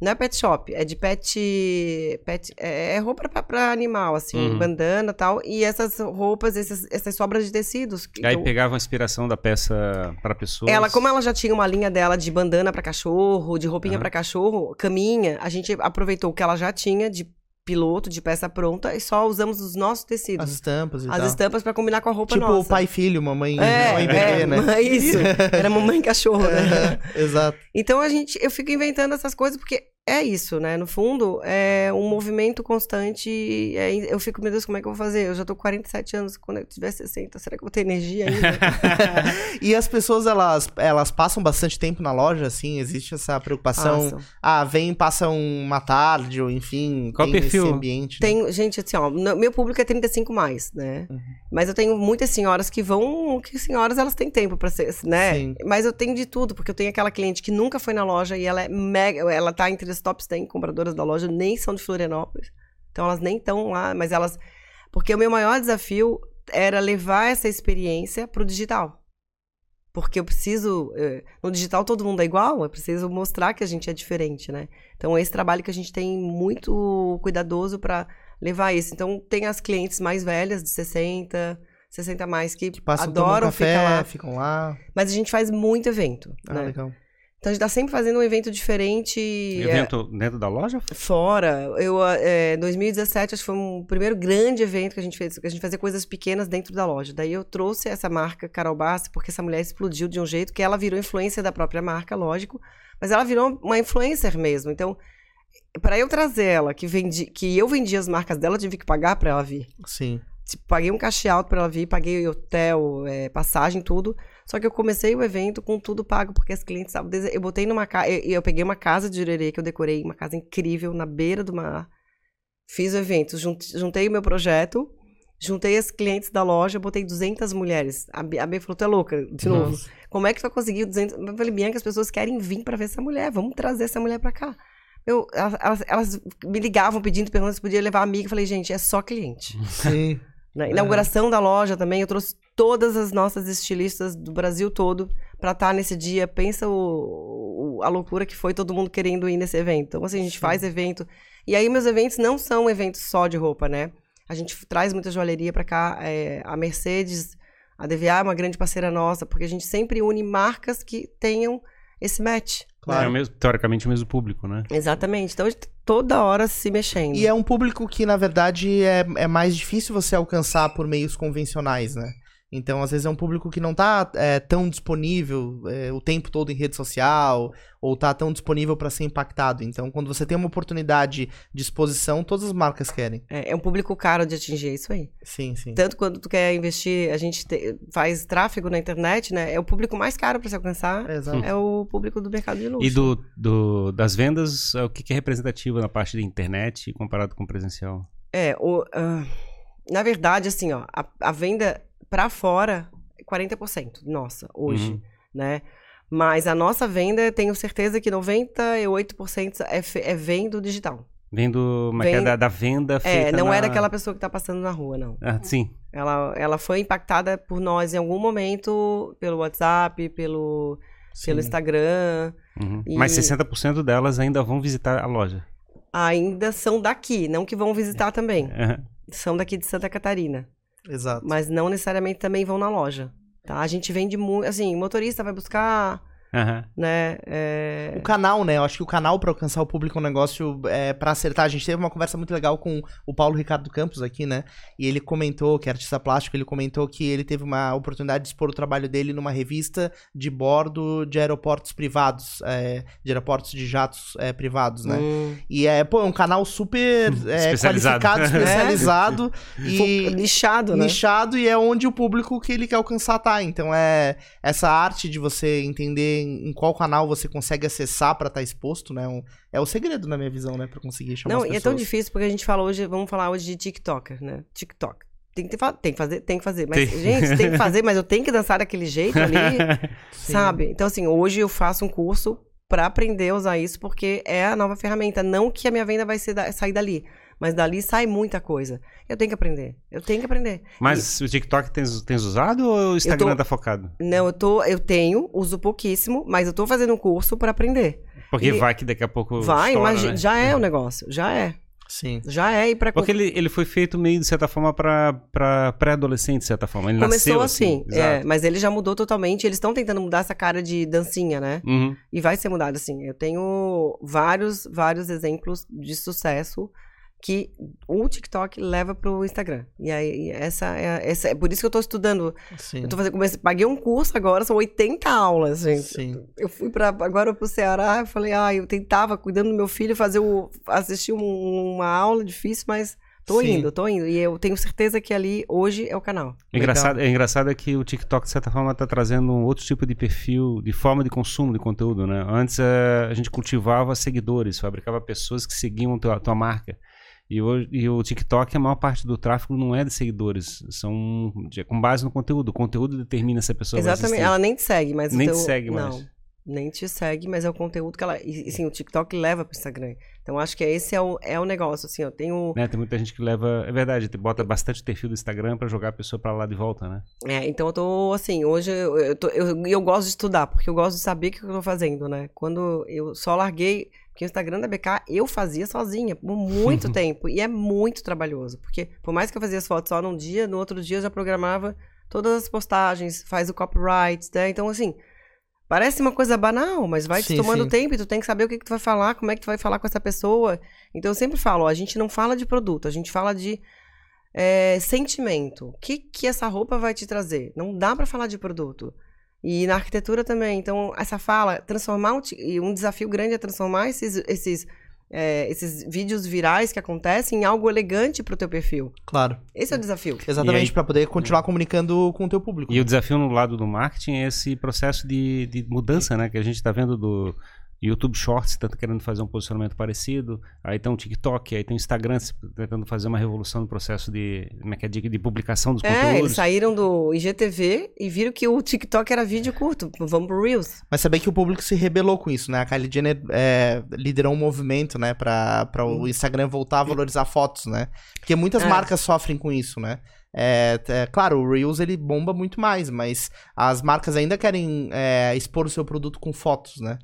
Não é pet shop, é de pet. pet é, é roupa pra, pra animal, assim, Uhum. bandana e tal. E essas roupas, esses, essas sobras de tecidos. que Aí eu- pegava a inspiração da peça para pessoas. ela, como ela já tinha uma linha dela de bandana pra cachorro, de roupinha Aham. pra cachorro, caminha, a gente aproveitou o que ela já tinha de piloto, de peça pronta, e só usamos os nossos tecidos. As estampas e As tal. estampas pra combinar com a roupa Tipo nossa. pai e filho, mamãe, é, mamãe e bebê, é, né? é isso. Era mamãe e cachorro, né? Exato. Então a gente, eu fico inventando essas coisas porque é isso, né? No fundo, é um movimento constante. é- eu fico, meu Deus, como é que eu vou fazer? Eu já tô com 47 anos, quando eu tiver 60, será que eu vou ter energia ainda? e as pessoas, elas, elas passam bastante tempo na loja, assim? Existe essa preocupação? Passam. Ah, vem, passa uma tarde, ou enfim, Qual tem perfil? esse ambiente. né? Tem, gente, assim, ó, meu público é 35 mais, né? Uhum. Mas eu tenho muitas senhoras que vão, que senhoras elas têm tempo pra ser, né? Sim. Mas eu tenho de tudo, porque eu tenho aquela cliente que nunca foi na loja e ela é mega, ela tá entre as top 10 compradoras da loja, nem são de Florianópolis. Então elas nem estão lá, mas elas porque o meu maior desafio era levar essa experiência pro digital. Porque eu preciso. eh, No digital todo mundo é igual, eu preciso mostrar que a gente é diferente, né? Então, é esse trabalho que a gente tem muito cuidadoso para levar isso. Então, tem as clientes mais velhas, de 60, 60 a mais, que, Que adoram café, ficar lá. ficam lá. Mas a gente faz muito evento, Ah, né? legal. Então, a gente tá sempre fazendo um evento diferente. é, Evento dentro da loja? Fora, eu, é, 2017, acho que foi um primeiro grande evento que a gente fez, que a gente fazia coisas pequenas dentro da loja. Daí eu trouxe essa marca Carol Bassi, porque essa mulher explodiu de um jeito que ela virou influência da própria marca, lógico, mas ela virou uma influencer mesmo. Então, para eu trazer ela, que, vendi, que eu vendia as marcas dela, eu tive que pagar para ela vir. Sim. Tipo, paguei um cachê alto para ela vir, paguei hotel, é, passagem, tudo. Só que eu comecei o evento com tudo pago, porque as clientes estavam. dese- Eu botei numa casa. Eu, eu peguei uma casa de jurerê que eu decorei, uma casa incrível, na beira do mar. Fiz o evento, jun- juntei o meu projeto, juntei as clientes da loja, botei 200 mulheres. A B, a B falou: tu é louca, de novo. Nossa. Como é que tu vai conseguir 200? Eu falei, Bianca, as pessoas querem vir para ver essa mulher, vamos trazer essa mulher para cá. Eu, elas, elas- me ligavam pedindo, perguntando se podia levar amiga. Eu falei, gente, é só cliente. Sim. Na inauguração da loja também, eu trouxe todas as nossas estilistas do Brasil todo pra estar nesse dia. Pensa o, o- a loucura que foi todo mundo querendo ir nesse evento. Então, assim, a gente faz evento. E aí, meus eventos não são eventos só de roupa, né? A gente traz muita joalheria pra cá. é, a Mercedes, a DVA é uma grande parceira nossa, porque a gente sempre une marcas que tenham esse match. Claro. É o mesmo, teoricamente o mesmo público, né? Exatamente. Então, a gente toda hora se mexendo. E é um público que, na verdade, é, é mais difícil você alcançar por meios convencionais, né? Então, às vezes, é um público que não tá é, tão disponível é, o tempo todo em rede social, ou tá tão disponível para ser impactado. Então, quando você tem uma oportunidade de exposição, todas as marcas querem. É, é um público caro de atingir, é isso aí. Sim, sim. Tanto quando tu quer investir, a gente te- faz tráfego na internet, né? É o público mais caro para se alcançar. Exato. É o público do mercado de luxo. E do, do- das vendas, é o que, que é representativo na parte de internet comparado com o presencial? É, o, ah, na verdade, assim, ó, a, a venda para fora é 40%, nossa, hoje, Uhum. né? Mas a nossa venda, tenho certeza que 98% é, é vem do digital. Vem do mas que é Vem- da, da venda feita É, não na... é daquela pessoa que tá passando na rua, não. Ah, sim. Ela, ela foi impactada por nós em algum momento, pelo WhatsApp, pelo, pelo. Instagram. Uhum. E- Mas 60% delas ainda vão visitar a loja. ainda são daqui, não que vão visitar também. Aham. São daqui de Santa Catarina, Exato. mas não necessariamente também vão na loja. Tá? A gente vende muito, assim, motorista vai buscar, Aham. né? é, O canal, né? Eu acho que o canal pra alcançar o público é um negócio é, para acertar. A gente teve uma conversa muito legal com o Paulo Ricardo Campos aqui, né? E ele comentou, que é artista plástico, ele comentou que ele teve uma oportunidade de expor o trabalho dele numa revista de bordo de aeroportos privados, é, de aeroportos de jatos é, privados, né? hum, E é, pô, é um canal super é, Especializado. qualificado, especializado e nichado, né? nichado e é onde o público que ele quer alcançar tá. Então é essa arte de você entender em, qual canal você consegue acessar pra estar exposto, né? Um- é o segredo na minha visão, né, Pra conseguir chamar Não, as e é pessoas. tão difícil porque a gente fala hoje, vamos falar hoje de TikToker, né? TikTok. Tem que, ter tem que fazer, tem que fazer. Mas, Tem. gente, tem que fazer, mas eu tenho que dançar daquele jeito ali. Sabe? Então, assim, hoje eu faço um curso pra aprender a usar isso, porque é a nova ferramenta. Não que a minha venda vai ser da- sair dali, mas dali sai muita coisa. Eu tenho que aprender. Eu tenho que aprender. Mas o TikTok tens, tens usado ou o Instagram tô- tá focado? Não, eu tô, eu tenho, uso pouquíssimo, mas eu tô fazendo um curso pra aprender. Porque E- vai que daqui a pouco Vai, estoura, imagina, né? já é o negócio, já é. Sim. Já é e para Porque ele, ele foi feito meio, de certa forma, pra, pra pré-adolescente, de certa forma. Ele Começou nasceu assim, é, mas ele já mudou totalmente. Eles estão tentando mudar essa cara de dancinha, né? Uhum. E vai ser mudado assim. Eu tenho vários, vários exemplos de sucesso que o TikTok leva pro Instagram. E aí, essa é, essa é por isso que eu tô estudando. Sim. Eu tô fazendo, comecei, paguei um curso agora, são 80 aulas, gente. Sim. Eu fui para agora pro Ceará, eu falei, ah, eu tentava, cuidando do meu filho, fazer o. assistir um- uma aula difícil, mas tô Sim. indo, tô indo. E eu tenho certeza que ali hoje é o canal. Engraçado, é engraçado é que o TikTok, de certa forma, está trazendo um outro tipo de perfil, de forma de consumo de conteúdo, né? Antes eh, a gente cultivava seguidores, fabricava pessoas que seguiam tua, tua marca. E, hoje, e o TikTok, a maior parte do tráfego não é de seguidores, são de- com base no conteúdo. O conteúdo determina se a pessoa vai Exatamente. existir. Ela nem te segue, mas Nem o te teu- segue não, mais. Nem te segue, mas é o conteúdo que ela. E, sim, o TikTok leva pro Instagram. Então acho que esse é o, é o negócio. Assim, eu tenho. Né, Tem muita gente que leva. É verdade, bota bastante perfil do Instagram pra jogar a pessoa pra lá de volta, né? É, então eu tô assim, hoje eu, eu, tô- eu, eu gosto de estudar, porque eu gosto de saber o que eu tô fazendo, né? Quando eu só larguei, porque o Instagram da BK eu fazia sozinha por muito tempo, e é muito trabalhoso, porque por mais que eu fazia as fotos só num dia, no outro dia eu já programava todas as postagens, faz o copyright, né? Então assim, parece uma coisa banal, mas vai te Sim, tomando sim. tempo e tu tem que saber o que, que tu vai falar, como é que tu vai falar com essa pessoa. Então eu sempre falo, ó, a gente não fala de produto, a gente fala de é, sentimento. O que, que essa roupa vai te trazer? Não dá pra falar de produto. E na arquitetura também. Então, essa fala, transformar um, e um desafio grande é transformar esses, esses, é, esses vídeos virais que acontecem em algo elegante pro teu perfil. Claro. Esse é o desafio. Exatamente, pra poder continuar comunicando com o teu público. E o desafio no lado do marketing é esse processo de, de mudança, né? Que a gente está vendo do YouTube Shorts, tá querendo fazer um posicionamento parecido. Aí tem o TikTok, aí tem o Instagram tentando fazer uma revolução no processo de, como é que é, de, de publicação dos É, eles conteúdos. saíram do IGTV e viram que o TikTok era vídeo curto. Vamos pro Reels. Mas saber que o público se rebelou com isso, né? A Kylie Jenner é, liderou um movimento, né? Pra, pra o Instagram voltar a valorizar fotos, né? Porque muitas É. marcas sofrem com isso, né? É, é, claro, o Reels ele bomba muito mais, mas as marcas ainda querem é, expor o seu produto com fotos, né?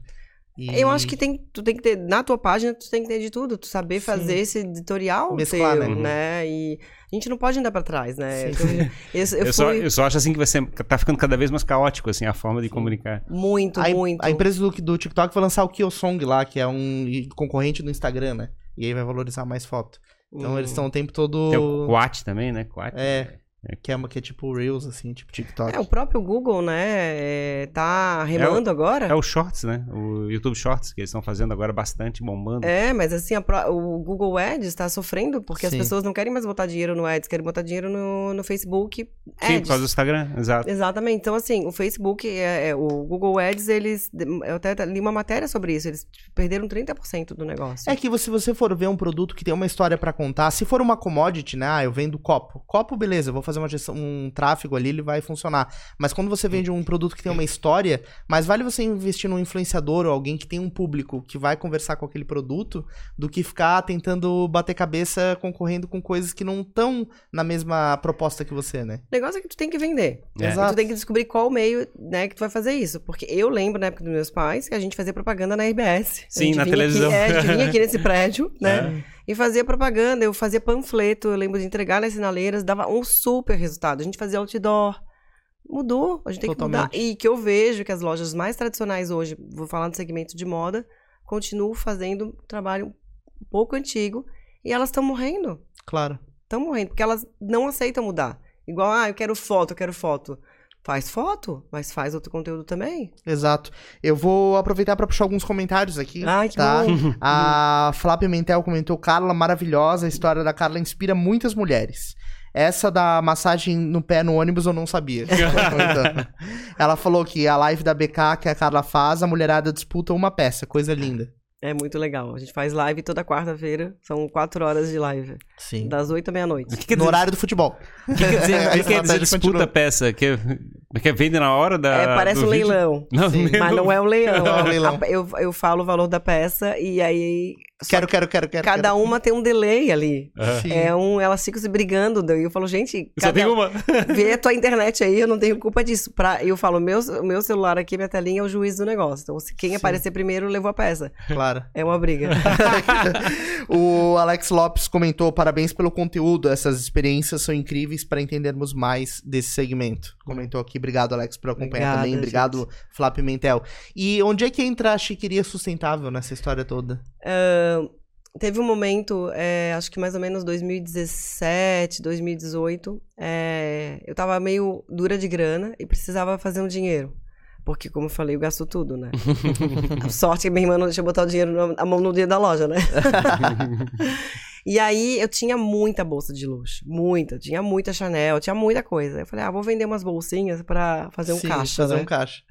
E- Eu acho que tem, tu tem que ter, na tua página, tu tem que ter de tudo. Tu saber Sim. fazer esse editorial Mesclar, teu, né? né? E a gente não pode andar pra trás, né? Sim. Eu, eu, eu Eu, só, fui eu só acho assim que vai ser, tá ficando cada vez mais caótico assim a forma de comunicar. muito, a, muito. a empresa do, do TikTok vai lançar o Kyosong lá, que é um concorrente do Instagram, né? E aí vai valorizar mais foto. Então Hum. eles estão o tempo todo. Tem o Quat também, né? Quat. É. Que é, uma, que é tipo Reels, assim, tipo TikTok. É, o próprio Google, né, é, tá remando agora. É o Shorts, né? O YouTube Shorts, que eles estão fazendo agora bastante, bombando. É, mas assim, a o Google Ads está sofrendo porque Sim. as pessoas não querem mais botar dinheiro no Ads, querem botar dinheiro no, no Facebook Sim, Ads. por causa do Instagram, exato. Exatamente. Então, assim, o Facebook, é, é, o Google Ads, eles. Eu até li uma matéria sobre isso. Eles perderam 30% do negócio. É que se você for ver um produto que tem uma história pra contar, se for uma commodity, né? Ah, eu vendo copo. Copo, beleza, eu vou fazer uma gestão, um tráfego ali, ele vai funcionar. Mas quando você vende um produto que tem uma história, mais vale você investir num influenciador ou alguém que tem um público que vai conversar com aquele produto do que ficar tentando bater cabeça concorrendo com coisas que não estão na mesma proposta que você, né? O negócio é que tu tem que vender. É. E Tu tem que descobrir qual meio, né, que tu vai fazer isso. Porque eu lembro, na época dos meus pais, que a gente fazia propaganda na RBS. A Sim, gente na televisão. Aqui, é, a gente vinha aqui nesse prédio, né? É. E fazia propaganda, eu fazia panfleto, eu lembro de entregar nas sinaleiras, dava um super resultado. A gente fazia outdoor. Mudou, a gente tem que mudar. E que eu vejo que as lojas mais tradicionais hoje, vou falar no segmento de moda, continuam fazendo um trabalho um pouco antigo e elas estão morrendo. Claro. Estão morrendo, porque elas não aceitam mudar. Igual, ah, eu quero foto, eu quero foto. Faz foto, mas faz outro conteúdo também. Exato. Eu vou aproveitar pra puxar alguns comentários aqui. Ai, que tá? bom. A Flá Pimentel comentou: Carla, maravilhosa. A história da Carla inspira muitas mulheres. Essa da massagem no pé no ônibus eu não sabia. Ela falou que a live da BK que a Carla faz, a mulherada disputa uma peça. Coisa linda. É muito legal. A gente faz live toda quarta-feira. São quatro horas de live. Sim. Das oito à meia-noite. Que quer No horário do futebol. o que quer dizer, o A que quer dizer disputa continua. peça? Que, que vende na hora da. É, parece do um vídeo? leilão. Não, Mas não é um leilão. Não é um leilão. A- Eu, eu falo o valor da peça e aí. Só Quero, quero, quero, quero. cada quero. uma tem um delay ali. Sim. É um, elas ficam se brigando. daí Eu falo, gente, Só cada, tem uma. vê a tua internet aí, eu não tenho culpa disso. Pra, eu falo, meu, meu celular aqui, minha telinha é o juiz do negócio. Então, quem Sim. aparecer primeiro, levou a peça. Claro. É uma briga. o Alex Lopes comentou: parabéns pelo conteúdo. Essas experiências são incríveis para entendermos mais desse segmento. Comentou aqui. Obrigado, Alex, por acompanhar Obrigada, também. Obrigado, Flá Pimentel. E onde é que entra a chiqueria sustentável nessa história toda? Teve um momento, é, acho que mais ou menos 2017, 2018, é, eu tava meio dura de grana e precisava fazer um dinheiro. Porque, como eu falei, eu gasto tudo, né? A sorte que minha irmã não deixou botar o dinheiro na mão no dia da loja, né? e aí eu tinha muita bolsa de luxo. Muita. Tinha muita Chanel, tinha muita coisa. Eu falei, ah, vou vender umas bolsinhas pra fazer um Sim, caixa. fazer né? um caixa.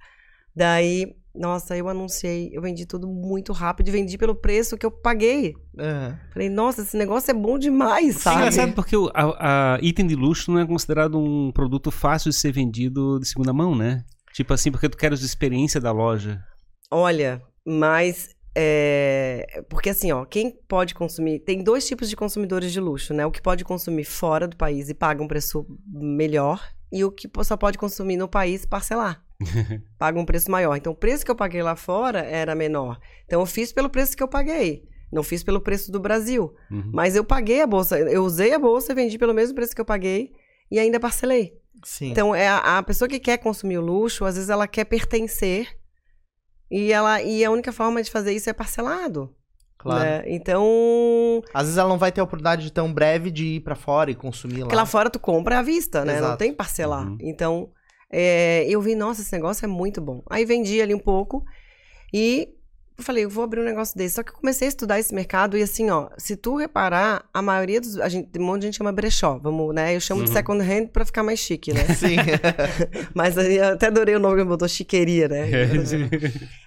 Daí, nossa, eu anunciei, eu vendi tudo muito rápido e vendi pelo preço que eu paguei. Aham. Falei, nossa, esse negócio é bom demais, É sabe? engraçado porque o a, a item de luxo não é considerado um produto fácil de ser vendido de segunda mão, né? Tipo assim, porque tu queres a experiência da loja. Olha, mas é, porque assim, ó, quem pode consumir, tem dois tipos de consumidores de luxo, né? O que pode consumir fora do país e paga um preço melhor e o que só pode consumir no país e parcelar. paga um preço maior. Então, o preço que eu paguei lá fora era menor. Então, eu fiz pelo preço que eu paguei. Não fiz pelo preço do Brasil. Uhum. Mas eu paguei a bolsa. Eu usei a bolsa e vendi pelo mesmo preço que eu paguei e ainda parcelei. Sim. Então, é a, a pessoa que quer consumir o luxo, às vezes ela quer pertencer e, ela, e a única forma de fazer isso é parcelado. claro. né? Então, Às vezes ela não vai ter a oportunidade tão breve de ir pra fora e consumir lá. porque lá fora tu compra à vista, né? Não Exato. tem parcelar. Uhum. Então, é, eu vi, nossa, esse negócio é muito bom. Aí vendi ali um pouco e eu falei, eu vou abrir um negócio desse. Só que eu comecei a estudar esse mercado e assim, ó, se tu reparar, a maioria dos. A gente, um monte de gente chama brechó, vamos, né? Eu chamo de Uhum. second hand pra ficar mais chique, né? Sim. Mas aí eu até adorei o nome que botou chiqueria, né?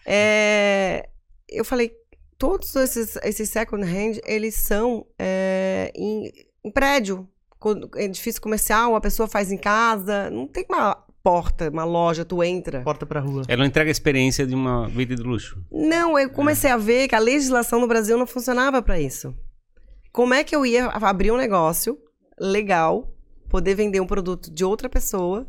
É, eu falei, todos esses, esses second hand, eles são é, em, em prédio, edifício comercial, a pessoa faz em casa, não tem uma porta, uma loja, tu entra. Porta pra rua. Ela não entrega a experiência de uma vida de luxo. Não, eu comecei a ver que a legislação no Brasil não funcionava para isso. Como é que eu ia abrir um negócio legal, poder vender um produto de outra pessoa,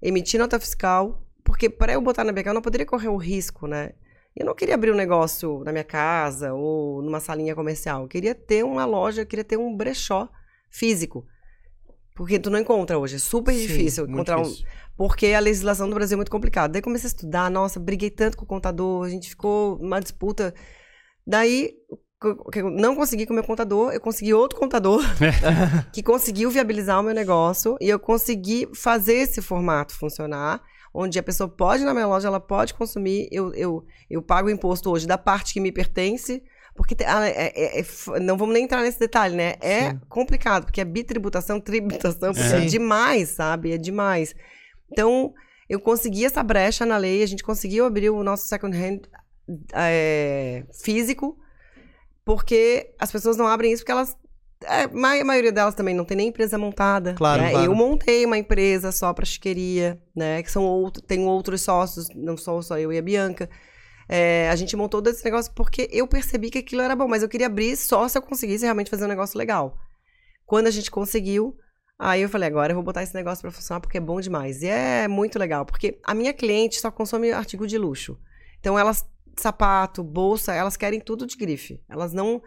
emitir nota fiscal? Porque para eu botar na BK eu não poderia correr o risco, né? Eu não queria abrir um negócio na minha casa ou numa salinha comercial. Eu queria ter uma loja, eu queria ter um brechó físico. Porque tu não encontra hoje, é super Sim, difícil encontrar um, difícil. porque a legislação do Brasil é muito complicada. Daí comecei a estudar, nossa, briguei tanto com o contador, a gente ficou uma disputa. Daí, não consegui com o meu contador, eu consegui outro contador que conseguiu viabilizar o meu negócio e eu consegui fazer esse formato funcionar, onde a pessoa pode ir na minha loja, ela pode consumir, eu, eu, eu pago o imposto hoje da parte que me pertence, porque te- ah, é- é- é não vamos nem entrar nesse detalhe, né? É Sim. complicado, porque é bitributação, tributação, porque é Sim. demais, sabe? É demais. Então, eu consegui essa brecha na lei, a gente conseguiu abrir o nosso second hand é, físico, porque as pessoas não abrem isso porque elas. é, a maioria delas também não tem nem empresa montada. Claro, né? claro. Eu montei uma empresa só para chiqueria, né? Que são outro, tenho outros sócios, não sou só eu e a Bianca. É, a gente montou todo esse negócio porque eu percebi que aquilo era bom, mas eu queria abrir só se eu conseguisse realmente fazer um negócio legal. Quando a gente conseguiu, aí eu falei, agora eu vou botar esse negócio pra funcionar porque é bom demais. E é muito legal, porque a minha cliente só consome artigo de luxo. Então elas, sapato, bolsa, elas querem tudo de grife. Elas não.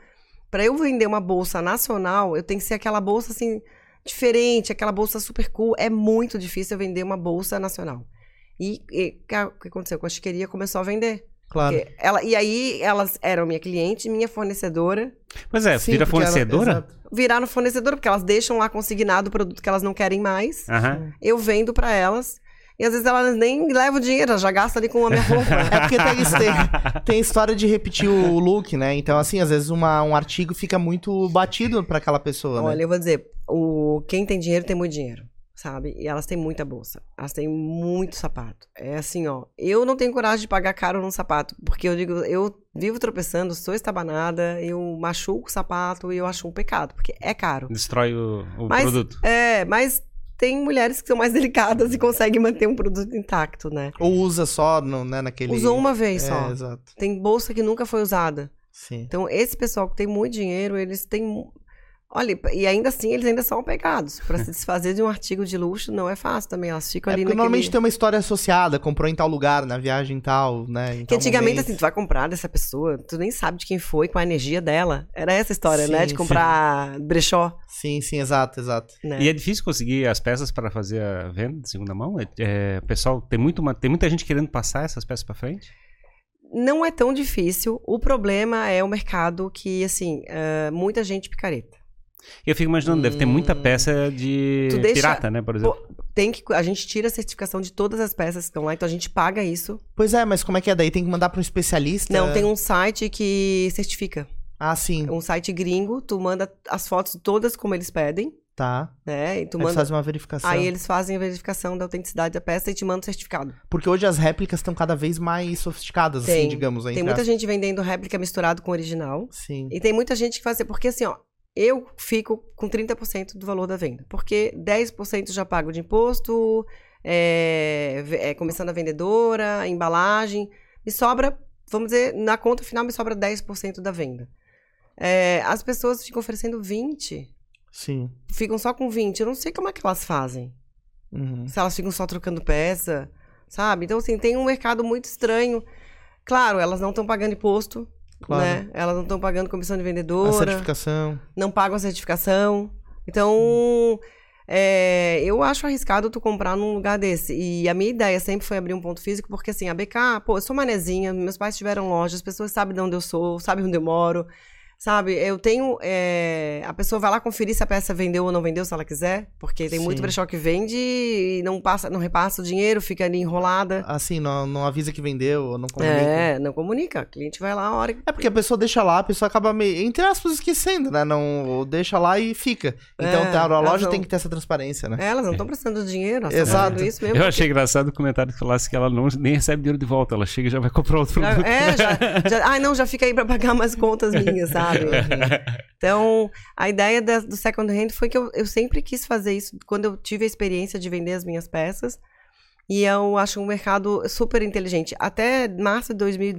Pra eu vender uma bolsa nacional, eu tenho que ser aquela bolsa assim, diferente, aquela bolsa super cool. É muito difícil eu vender uma bolsa nacional. E, o que aconteceu? Com a chiqueria começou a vender. Claro. Porque ela, e aí elas eram minha cliente, minha fornecedora. Pois é, Sim, vira ela- fornecedora? exato. Viraram fornecedora, porque elas deixam lá consignado o produto que elas não querem mais. Eu vendo pra elas. E às vezes elas nem levam o dinheiro, elas já gastam ali com a minha roupa. É porque tem, isso, tem, tem história de repetir o look, né? Então, assim, às vezes uma, um artigo fica muito batido pra aquela pessoa, Olha, né? eu vou dizer, o, quem tem dinheiro tem muito dinheiro, sabe? E elas têm muita bolsa, elas têm muito sapato. É assim, ó, eu não tenho coragem de pagar caro num sapato, porque eu digo, eu vivo tropeçando, sou estabanada, eu machuco o sapato e eu acho um pecado, porque é caro. Destrói o, o Mas- produto. É, mas tem mulheres que são mais delicadas e conseguem manter um produto intacto, né? Ou usa só no, né, naquele... Usou uma vez É, só. exato. Tem bolsa que nunca foi usada. Sim. Então, esse pessoal que tem muito dinheiro, eles têm. Olha, e ainda assim, eles ainda são pegados. Para se desfazer de um artigo de luxo não é fácil também. Elas ficam É ali naquele... normalmente tem uma história associada, comprou em tal lugar, na viagem tal, né? em Que tal antigamente, momento. assim, tu vai comprar dessa pessoa, tu nem sabe de quem foi, com a energia dela. Era essa a história, Sim, né? De sim. comprar brechó, Sim, sim, exato, exato. né? E é difícil conseguir as peças para fazer a venda de segunda mão? É, é, pessoal, tem, muito, uma- tem muita gente querendo passar essas peças para frente? Não é tão difícil. O problema é o mercado que, assim, uh, muita gente picareta. Eu fico imaginando, hum. deve ter muita hum. peça de deixa, pirata, né, por exemplo. Tem que, a gente tira a certificação de todas as peças que estão lá, então a gente paga isso. Pois é, mas como é que é daí? Tem que mandar para um especialista? Não, tem um site que certifica. Ah, sim. Um site gringo, tu manda as fotos todas como eles pedem. Tá. Né? E tu manda... Eles fazem uma verificação. Aí eles fazem a verificação da autenticidade da peça e te mandam o certificado. Porque hoje as réplicas estão cada vez mais sofisticadas, assim, tem. assim, digamos. Tem muita gente vendendo réplica misturado com original. Sim. E tem muita gente que faz... Porque assim, ó, eu fico com 30% do valor da venda. Porque 10% já pago de imposto, é, é, começando a vendedora, a embalagem. Me sobra, vamos dizer, na conta final me sobra 10% da venda. É, as pessoas ficam oferecendo 20%. Sim. Ficam só com 20. Eu não sei como é que elas fazem. Uhum. Se elas ficam só trocando peça, sabe? Então, assim, tem um mercado muito estranho. Claro, elas não estão pagando imposto, claro. né? Elas não estão pagando comissão de vendedora. A certificação. Não pagam a certificação. Então, é, eu acho arriscado tu comprar num lugar desse. E a minha ideia sempre foi abrir um ponto físico, porque assim, a BK, pô, eu sou manezinha, meus pais tiveram loja, as pessoas sabem de onde eu sou, sabem onde eu moro. Sabe, eu tenho. É, a pessoa vai lá conferir se a peça vendeu ou não vendeu, se ela quiser. Porque tem Sim. muito brechó que vende e não, passa, não repassa o dinheiro, fica ali enrolada. Assim, não, não avisa que vendeu, não comunica. É, não comunica. O cliente vai lá a hora que... É porque a pessoa deixa lá, a pessoa acaba meio, entre aspas, esquecendo, né? Não deixa lá e fica. Então é, a loja não... tem que ter essa transparência, né? É, elas não estão prestando dinheiro, Exato. isso mesmo. Eu achei engraçado o comentário que falasse que ela não, nem recebe dinheiro de volta. Ela chega e já vai comprar outro produto. É, já, já. Ai, não, já fica aí pra pagar mais contas minhas, sabe? Então, a ideia da, do second hand foi que eu, eu sempre quis fazer isso quando eu tive a experiência de vender as minhas peças. E eu acho um mercado super inteligente. Até março de, 2000,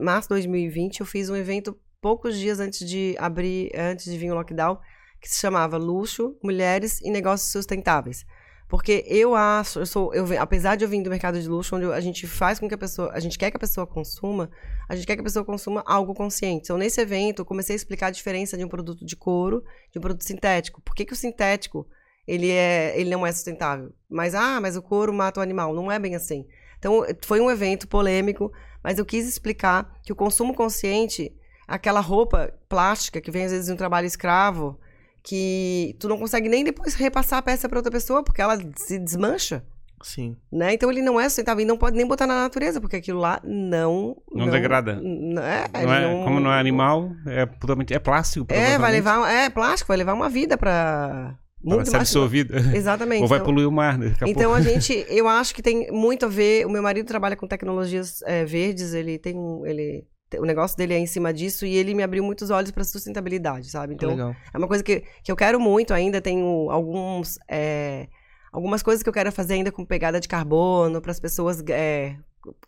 março de 2020, eu fiz um evento poucos dias antes de abrir, antes de vir o lockdown, que se chamava Luxo, Mulheres e Negócios Sustentáveis. Porque eu acho, eu sou, eu, apesar de eu vir do mercado de luxo, onde a gente faz com que a pessoa, a gente quer que a pessoa consuma, a gente quer que a pessoa consuma algo consciente. Então, nesse evento, eu comecei a explicar a diferença de um produto de couro de um produto sintético. Por que, que o sintético, ele, é, ele não é sustentável? Mas, ah, mas o couro mata o animal. Não é bem assim. Então, foi um evento polêmico, mas eu quis explicar que o consumo consciente, aquela roupa plástica que vem às vezes de um trabalho escravo, que tu não consegue nem depois repassar a peça para outra pessoa, porque ela se desmancha. Sim. Né? Então ele não é sustentável e não pode nem botar na natureza, porque aquilo lá não. Não, não degrada. Não é, não é, não, como não é animal, é totalmente. É plástico. É, vai levar. É plástico, vai levar uma vida para. Muito ser absorvido. Exatamente. Ou vai então, poluir o mar. Né? Então a gente, eu acho que tem muito a ver. O meu marido trabalha com tecnologias é, verdes, ele tem um. Ele o negócio dele é em cima disso e ele me abriu muitos olhos para sustentabilidade, sabe? Então, Legal. é uma coisa que, que eu quero muito ainda. Tenho alguns, é, algumas coisas que eu quero fazer ainda com pegada de carbono, para as pessoas é,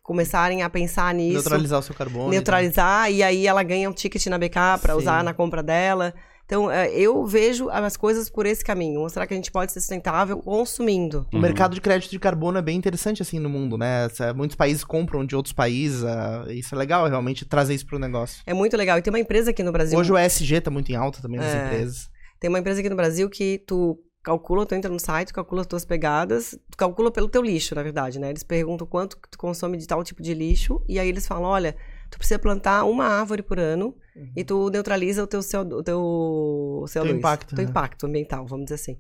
começarem a pensar nisso. Neutralizar o seu carbono. Neutralizar, e aí ela ganha um ticket na BK para usar na compra dela. Então, é, eu vejo as coisas por esse caminho. Mostrar que a gente pode ser sustentável consumindo. O uhum. mercado de crédito de carbono é bem interessante, assim, no mundo, né? Muitos países compram de outros países. Uh, isso é legal, realmente, trazer isso para o negócio. É muito legal. E tem uma empresa aqui no Brasil... Hoje o ESG está muito em alta também nas é, empresas. Tem uma empresa aqui no Brasil que tu calcula, tu entra no site, calcula as tuas pegadas, tu calcula pelo teu lixo, na verdade, né? Eles perguntam quanto tu consome de tal tipo de lixo, e aí eles falam, olha, tu precisa plantar uma árvore por ano uhum. e tu neutraliza o teu CO2, o teu CO2, teu impacto, teu né? impacto ambiental, vamos dizer assim.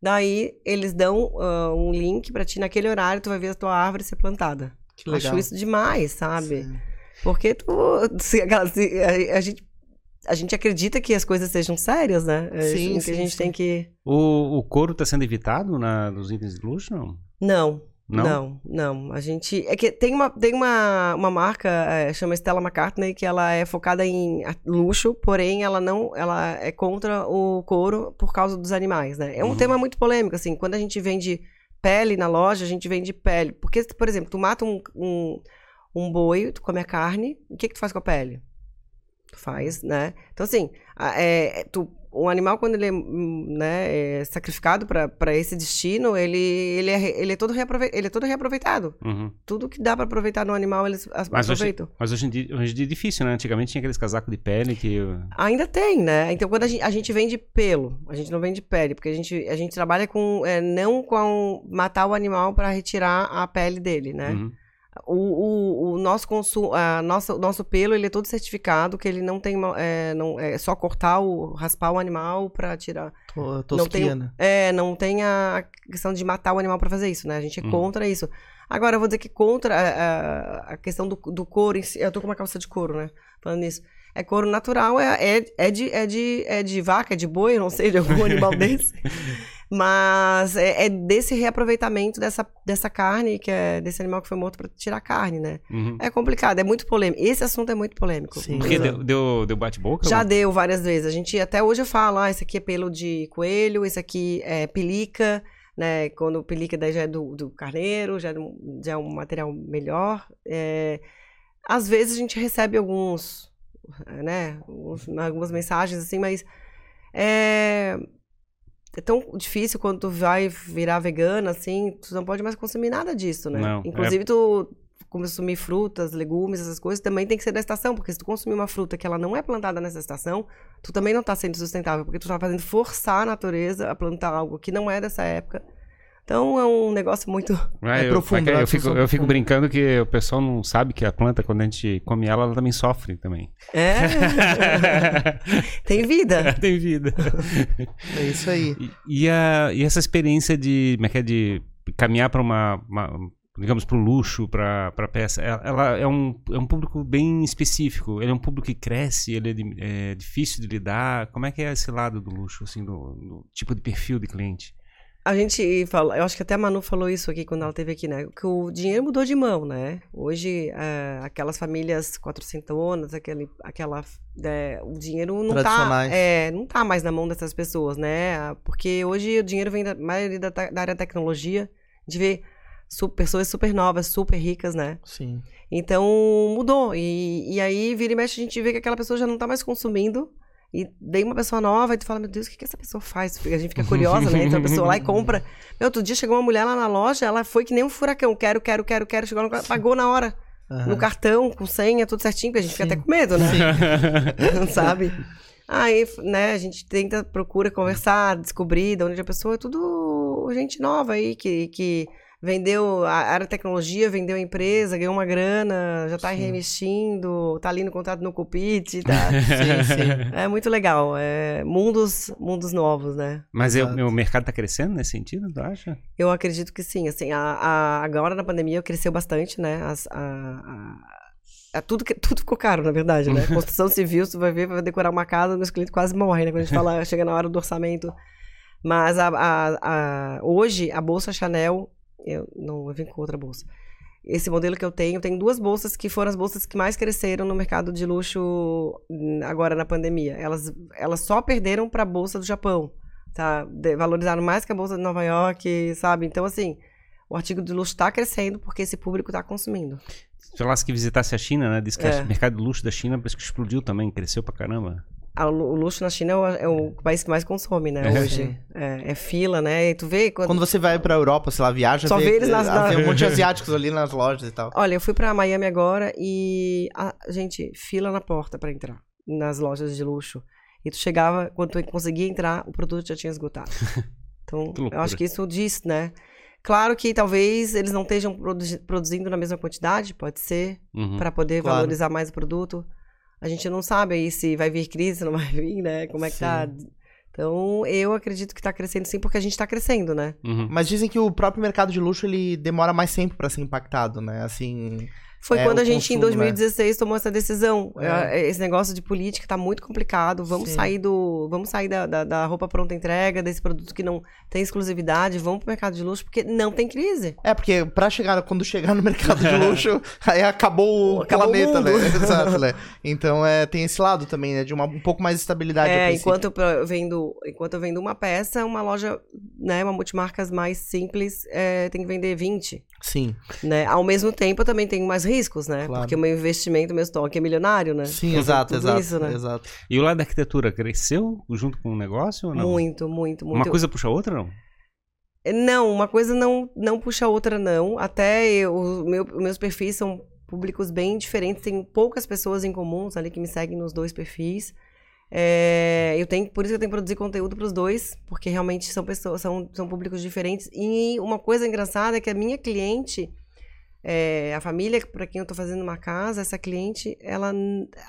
Daí eles dão uh, um link para ti naquele horário, tu vai ver a tua árvore ser plantada. Que legal. Acho isso demais, sabe? Sim. Porque tu, se, se, a, a, gente a gente acredita que as coisas sejam sérias, né? É sim, sim, que a gente sim. tem que o, o couro está sendo evitado na, nos itens de luxo, não? Não, não? Não, não. A gente. É que tem uma, tem uma, uma marca, é, chama Stella McCartney, que ela é focada em luxo, porém ela não. Ela é contra o couro por causa dos animais, né? É um uhum. tema muito polêmico, assim. Quando a gente vende pele na loja, a gente vende pele. Porque, por exemplo, tu mata um, um, um boi, tu come a carne, o que, que tu faz com a pele? Tu faz, né? Então, assim, é, tu um animal, quando ele é, né, é sacrificado para esse destino, ele, ele, é, ele, é todo ele é todo reaproveitado. Uhum. Tudo que dá para aproveitar no animal, eles mas aproveitam. Hoje, mas hoje em, dia, hoje em dia é difícil, né? Antigamente tinha aqueles casacos de pele que... Ainda tem, né? Então, quando a gente, a gente vende pelo, a gente não vende pele, porque a gente, a gente trabalha com... É, não com matar o animal para retirar a pele dele, né? Uhum. O, o, o nosso consumo, a nossa, o nosso pelo, ele é todo certificado, que ele não tem, é, não, é só cortar o, raspar o animal pra tirar. To- Não Tosquia, tem, né? é, não tem a questão de matar o animal pra fazer isso, né? A gente é Uhum. contra isso. Agora, eu vou dizer que contra a, a- a questão do, do couro em si. Eu tô com uma calça de couro, né? Falando nisso. É couro natural, é, é, é, de, é, de, é de vaca, é de boi, não sei, de algum animal desse. Mas é, é desse reaproveitamento dessa, dessa carne, que é desse animal que foi morto pra tirar carne, né? Uhum. É complicado, é muito polêmico. Esse assunto é muito polêmico. Sim. Porque deu, deu, deu bate-boca? Já não? deu várias vezes. A gente até hoje eu falo, ah, esse aqui é pelo de coelho, esse aqui é pelica, né? Quando pelica daí já é do, do carneiro, já é, um- já é um material melhor. É, às vezes a gente recebe alguns, né? uns- Algumas mensagens assim, mas é, é tão difícil quando tu vai virar vegana, assim, tu não pode mais consumir nada disso, né? Não, é- Inclusive, tu consumir frutas, legumes, essas coisas, também tem que ser da estação, porque se tu consumir uma fruta que ela não é plantada nessa estação, tu também não tá sendo sustentável, porque tu tá fazendo forçar a natureza a plantar algo que não é dessa época. Então é um negócio muito. É eu, profundo, eu, né? fico, São eu fico profundo. brincando que o pessoal não sabe que a planta, quando a gente come ela, ela também sofre também. É. tem vida. Tem vida. É isso aí. E, e a, e essa experiência de, como é que é, de caminhar para uma, uma- digamos, para o luxo, para a peça, ela, ela é, um, é um público bem específico. Ele é um público que cresce, ele é, di- é difícil de lidar. Como é que é esse lado do luxo, assim, do, do tipo de perfil de cliente? A gente fala, eu acho que até a Manu falou isso aqui quando ela esteve aqui, né? Que o dinheiro mudou de mão, né? Hoje, é, aquelas famílias quatrocentonas, aquele, aquela, é, o dinheiro não tá, é, não tá mais na mão dessas pessoas, né? Porque hoje o dinheiro vem da maioria da, da área da tecnologia. A gente vê su- pessoas super novas, super ricas, né? Sim. Então mudou. E, e aí, vira e mexe, a gente vê que aquela pessoa já não tá mais consumindo. E vem uma pessoa nova e tu fala, meu Deus, o que, que essa pessoa faz? A gente fica curiosa, né? Então a pessoa lá e compra. Meu, outro dia chegou uma mulher lá na loja, ela foi que nem um furacão. Quero, quero, quero, quero. Chegou no pagou na hora. Aham. No cartão, com senha, tudo certinho, porque a gente fica Sim. até com medo, né? Sabe? Aí, né, a gente tenta, procura conversar, descobrir de onde a pessoa é tudo gente nova aí, que, que vendeu a área de tecnologia, vendeu a empresa, ganhou uma grana, já tá Sim. reinvestindo, tá ali no contrato no Cupit, tá? Sim, sim. É muito legal, é mundos, mundos novos, né? Mas é, o mercado está crescendo nesse sentido, tu acha? Eu acredito que sim, assim, a, a- agora na pandemia cresceu bastante, né? As- a, a- tudo, que- tudo ficou caro, na verdade, né? Construção civil, você vai ver, vai decorar uma casa, meus clientes quase morrem, né? Quando a gente fala, chega na hora do orçamento. Mas a, a- a- hoje, a bolsa Chanel, eu não eu vim com outra bolsa. Esse modelo que eu tenho, eu tenho duas bolsas que foram as bolsas que mais cresceram no mercado de luxo hum, agora na pandemia. Elas, elas só perderam para a bolsa do Japão, tá? De- valorizaram mais que a bolsa de Nova York, sabe? Então, assim, o artigo de luxo está crescendo porque esse público está consumindo. Se falasse que visitasse a China, né? Diz que É. o mercado de luxo da China parece que explodiu também, cresceu pra caramba. Ah, O lu- o luxo na China é o, é o país que mais consome, né, É. hoje. É, é fila, né? E tu vê quando... Quando você vai pra Europa, sei lá, viaja, Só vê, vê eles nas- ah, vê na- um monte de asiáticos ali nas lojas e tal. Olha, eu fui pra Miami agora e, a, gente, fila na porta pra entrar nas lojas de luxo. E tu chegava, quando tu conseguia entrar, o produto já tinha esgotado. Então, eu acho que isso diz, né? Claro que talvez eles não estejam produ- produzindo na mesma quantidade, pode ser, Uhum. pra poder Claro. valorizar mais o produto. A gente não sabe aí se vai vir crise, se não vai vir, né? Como é que tá. Então, eu acredito que tá crescendo sim, porque a gente tá crescendo, né? Uhum. Mas dizem que o próprio mercado de luxo, ele demora mais tempo pra ser impactado, né? Assim... Foi É, quando o a gente, em consumo, né? 2016, tomou essa decisão. É. É, Esse negócio de política tá muito complicado. Vamos Sim. sair do. Vamos sair da, da, da roupa pronta entrega, desse produto que não tem exclusividade, vamos pro mercado de luxo, porque não tem crise. É, porque pra chegar, quando chegar no mercado de luxo, aí acabou o Acabou o planeta, né? Exato, né? Então é, tem esse lado também, né? De uma, um pouco mais de estabilidade. É, enquanto eu vendo, enquanto eu vendo uma peça, uma loja, né, uma multimarcas mais simples, é, tem que vender 20. Sim, Né? Ao mesmo tempo, eu também tenho mais riscos, né? Claro. Porque o meu investimento, meu estoque é milionário, né? sim, exato, Tudo exato. isso, né? exato. E o lado da arquitetura cresceu junto com o negócio ou não? Muito, muito, muito. Uma coisa puxa a outra, não? Não, uma coisa não, não puxa a outra, não. Até eu, o meu, os meus perfis são públicos bem diferentes. Tem poucas pessoas em comuns ali que me seguem nos dois perfis. É, eu tenho, por isso que eu tenho que produzir conteúdo para os dois, porque realmente são pessoas, são, são públicos diferentes. E uma coisa engraçada é que a minha cliente, é, a família para quem eu tô fazendo uma casa, essa cliente, ela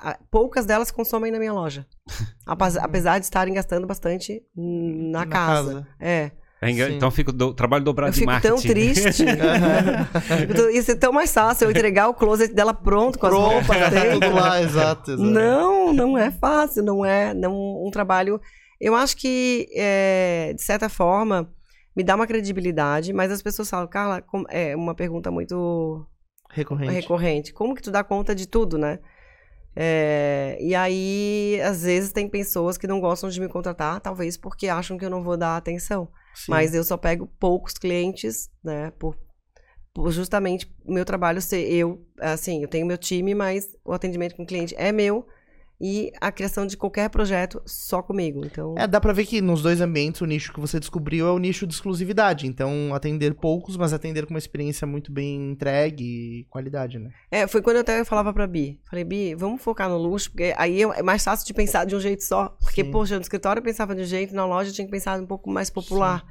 a- poucas delas consomem na minha loja. Apes- Apesar de estarem gastando bastante n- na, Na casa. casa. É. É então fica o do- trabalho dobrado Eu de fico marketing. tão triste. Eu tô- Isso é tão mais fácil eu entregar o closet dela pronto, com as roupas dentro. Tudo lá, exato, exato. Não, não é fácil, não é não, um trabalho. Eu acho que, é, de certa forma, me dá uma credibilidade, mas as pessoas falam, Carla, é uma pergunta muito Recorrente. recorrente. Como que tu dá conta de tudo, né? É, e aí, às vezes, tem pessoas que não gostam de me contratar, talvez porque acham que eu não vou dar atenção. Sim. Mas eu só pego poucos clientes, né? Por, por justamente o meu trabalho ser eu. Assim, eu tenho meu time, mas o atendimento com o cliente é meu. E a criação de qualquer projeto só comigo. Então. É, dá pra ver que nos dois ambientes o nicho que você descobriu é o nicho de exclusividade. Então, atender poucos, mas atender com uma experiência muito bem entregue e qualidade, né? É, foi quando eu até falava pra Bi. Falei, Bi, vamos focar no luxo, porque aí é mais fácil de pensar de um jeito só. Porque, Sim. poxa, no escritório eu pensava de um jeito, na loja eu tinha que pensar um pouco mais popular.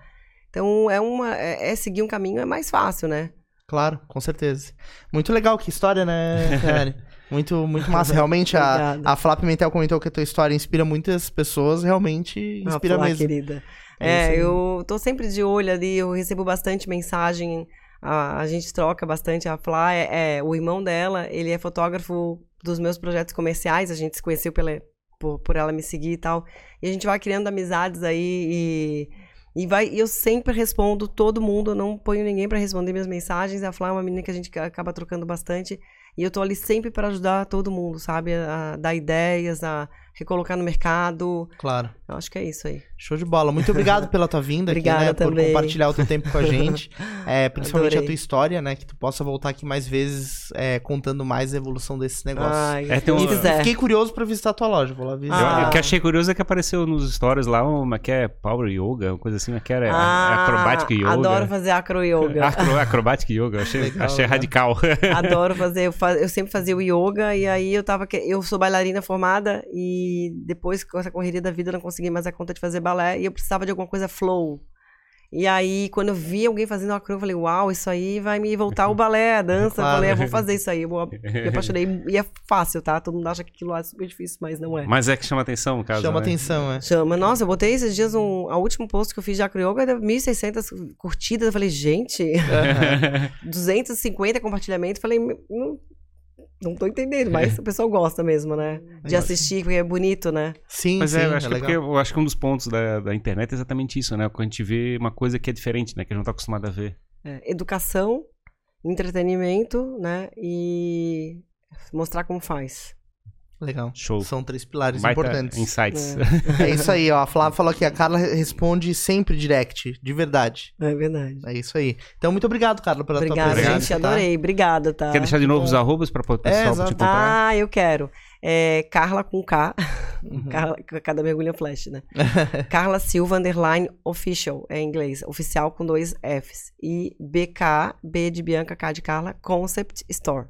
Então, é uma. É, é seguir um caminho é mais fácil, né? Claro, com certeza. Muito legal, que história, né, Ferrari? Muito, muito massa. Realmente, a, a Flá Pimentel comentou que a tua história inspira muitas pessoas. Realmente Ah, inspira Flá, mesmo. querida. É É, eu tô sempre de olho ali, eu recebo bastante mensagem, a, a gente troca bastante. A Flá é, é- o irmão dela, ele é fotógrafo dos meus projetos comerciais, a gente se conheceu pela, por, por ela me seguir e tal. E a gente vai criando amizades aí e, e vai, eu sempre respondo todo mundo, eu não ponho ninguém pra responder minhas mensagens. A Flá é uma menina que a gente acaba trocando bastante. E eu tô ali sempre pra ajudar todo mundo, sabe? A, dar ideias, a recolocar no mercado. Claro. Eu acho que é isso aí. Show de bola. Muito obrigado pela tua vinda aqui, né? Por também. compartilhar o teu tempo com a gente. É, principalmente Adorei. a tua história, né? Que tu possa voltar aqui mais vezes é, contando mais a evolução desses negócios. Ai, É, um- E fiquei curioso pra visitar a tua loja. Vou lá visitar. Ah. O que achei curioso é que apareceu nos stories lá uma que é Power Yoga, uma coisa assim, uma que era Ah, Acrobatic Yoga. Adoro fazer acro yoga. Acro, acrobatic Yoga, achei, Legal, achei né? radical. Adoro fazer. Eu, fa- eu sempre fazia o yoga e aí eu tava. Eu sou bailarina formada e depois com essa correria da vida eu não consegui mais a conta de fazer balé e eu precisava de alguma coisa flow. E aí, quando eu vi alguém fazendo acro, eu falei, uau, isso aí vai me voltar o balé, a dança. Claro. Eu falei, eu vou fazer isso aí. Eu me apaixonei. E é fácil, tá? Todo mundo acha que aquilo lá é super difícil, mas não é. Mas é que chama atenção, no caso. Chama né? atenção, é. Chama. Nossa, eu botei esses dias um. A último post que eu fiz de acro yoga deu 1.600 curtidas. Eu falei, gente, 250 compartilhamentos. Falei, não, não tô entendendo, mas o pessoal gosta mesmo, né? De assistir, porque é bonito, né? Sim, Mas sim, é, é, eu acho que é legal. porque eu acho que um dos pontos da, da internet é exatamente isso, né? Quando a gente vê uma coisa que é diferente, né? Que a gente não tá acostumado a ver. É, educação, entretenimento, né? E mostrar como faz. Legal. Show. São três pilares Baita importantes. insights. É isso aí, ó. A Flávia falou que a Carla responde sempre direct, de verdade. É verdade. É isso aí. Então, muito obrigado, Carla, pela Obrigada, tua presença. gente. tá? Adorei. Obrigada, tá? Quer deixar de novo Bom. os arrobas pra o pessoal te exato. encontrar? Ah, eu quero. É Carla com K. Uhum. Carla, cada mergulho é flash, né? Carla Silva underline official, é em inglês. Oficial com dois Fs. E BK, B de Bianca, K de Carla, Concept Store.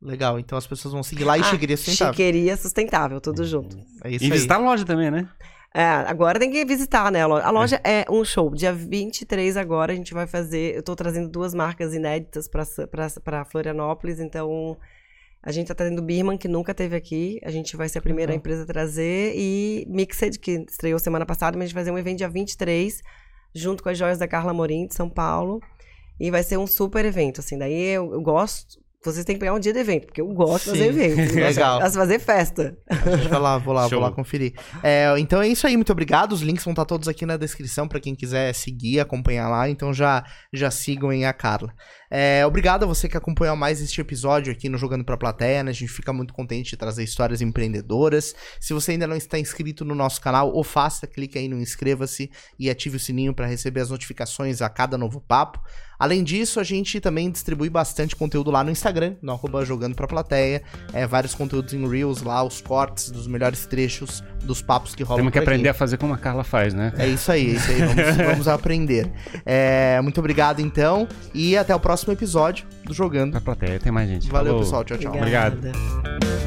Legal, então as pessoas vão seguir lá e Ah, Chiqueria Sustentável. Chiqueria sustentável, tudo junto. É isso E aí. visitar a loja também, né? É, agora tem que visitar, né? A loja, a loja é. um show. Dia 23 agora a gente vai fazer. Eu tô trazendo duas marcas inéditas pra Florianópolis, então. A gente tá trazendo Birman, que nunca teve aqui. A gente vai ser a primeira empresa a trazer. E Mixed, que estreou semana passada, mas a gente vai fazer um evento dia 23, junto com as joias da Carla Morim, de São Paulo. E vai ser um super evento, assim. Daí eu, eu gosto. Vocês têm que pegar um dia de evento, porque eu gosto de fazer evento. Eu gosto Legal. de fazer festa. A gente vai lá, vou lá, vou Show. lá conferir. É, então é isso aí, muito obrigado. Os links vão estar todos aqui na descrição para quem quiser seguir, acompanhar lá. Então já, já sigam aí a Carla. É, obrigado a você que acompanhou mais este episódio aqui no Jogando pra Plateia. Né? A gente fica muito contente de trazer histórias empreendedoras. Se você ainda não está inscrito no nosse canal, ou faça, clique aí no inscreva-se e ative o sininho para receber as notificações a cada novo papo. Além disso, a gente também distribui bastante conteúdo lá no Instagram, no arroba Jogando Pra Plateia. É, vários conteúdos em Reels lá, os cortes dos melhores trechos dos papos que rolam Temos que por aqui. aprender a fazer como a Carla faz, né? É isso aí, é isso aí. Vamos, vamos aprender. É, muito obrigado, então. E até o próximo episódio do Jogando. Pra plateia, tem mais gente. Valeu, Falou. pessoal. Tchau, tchau. Obrigado. Obrigada.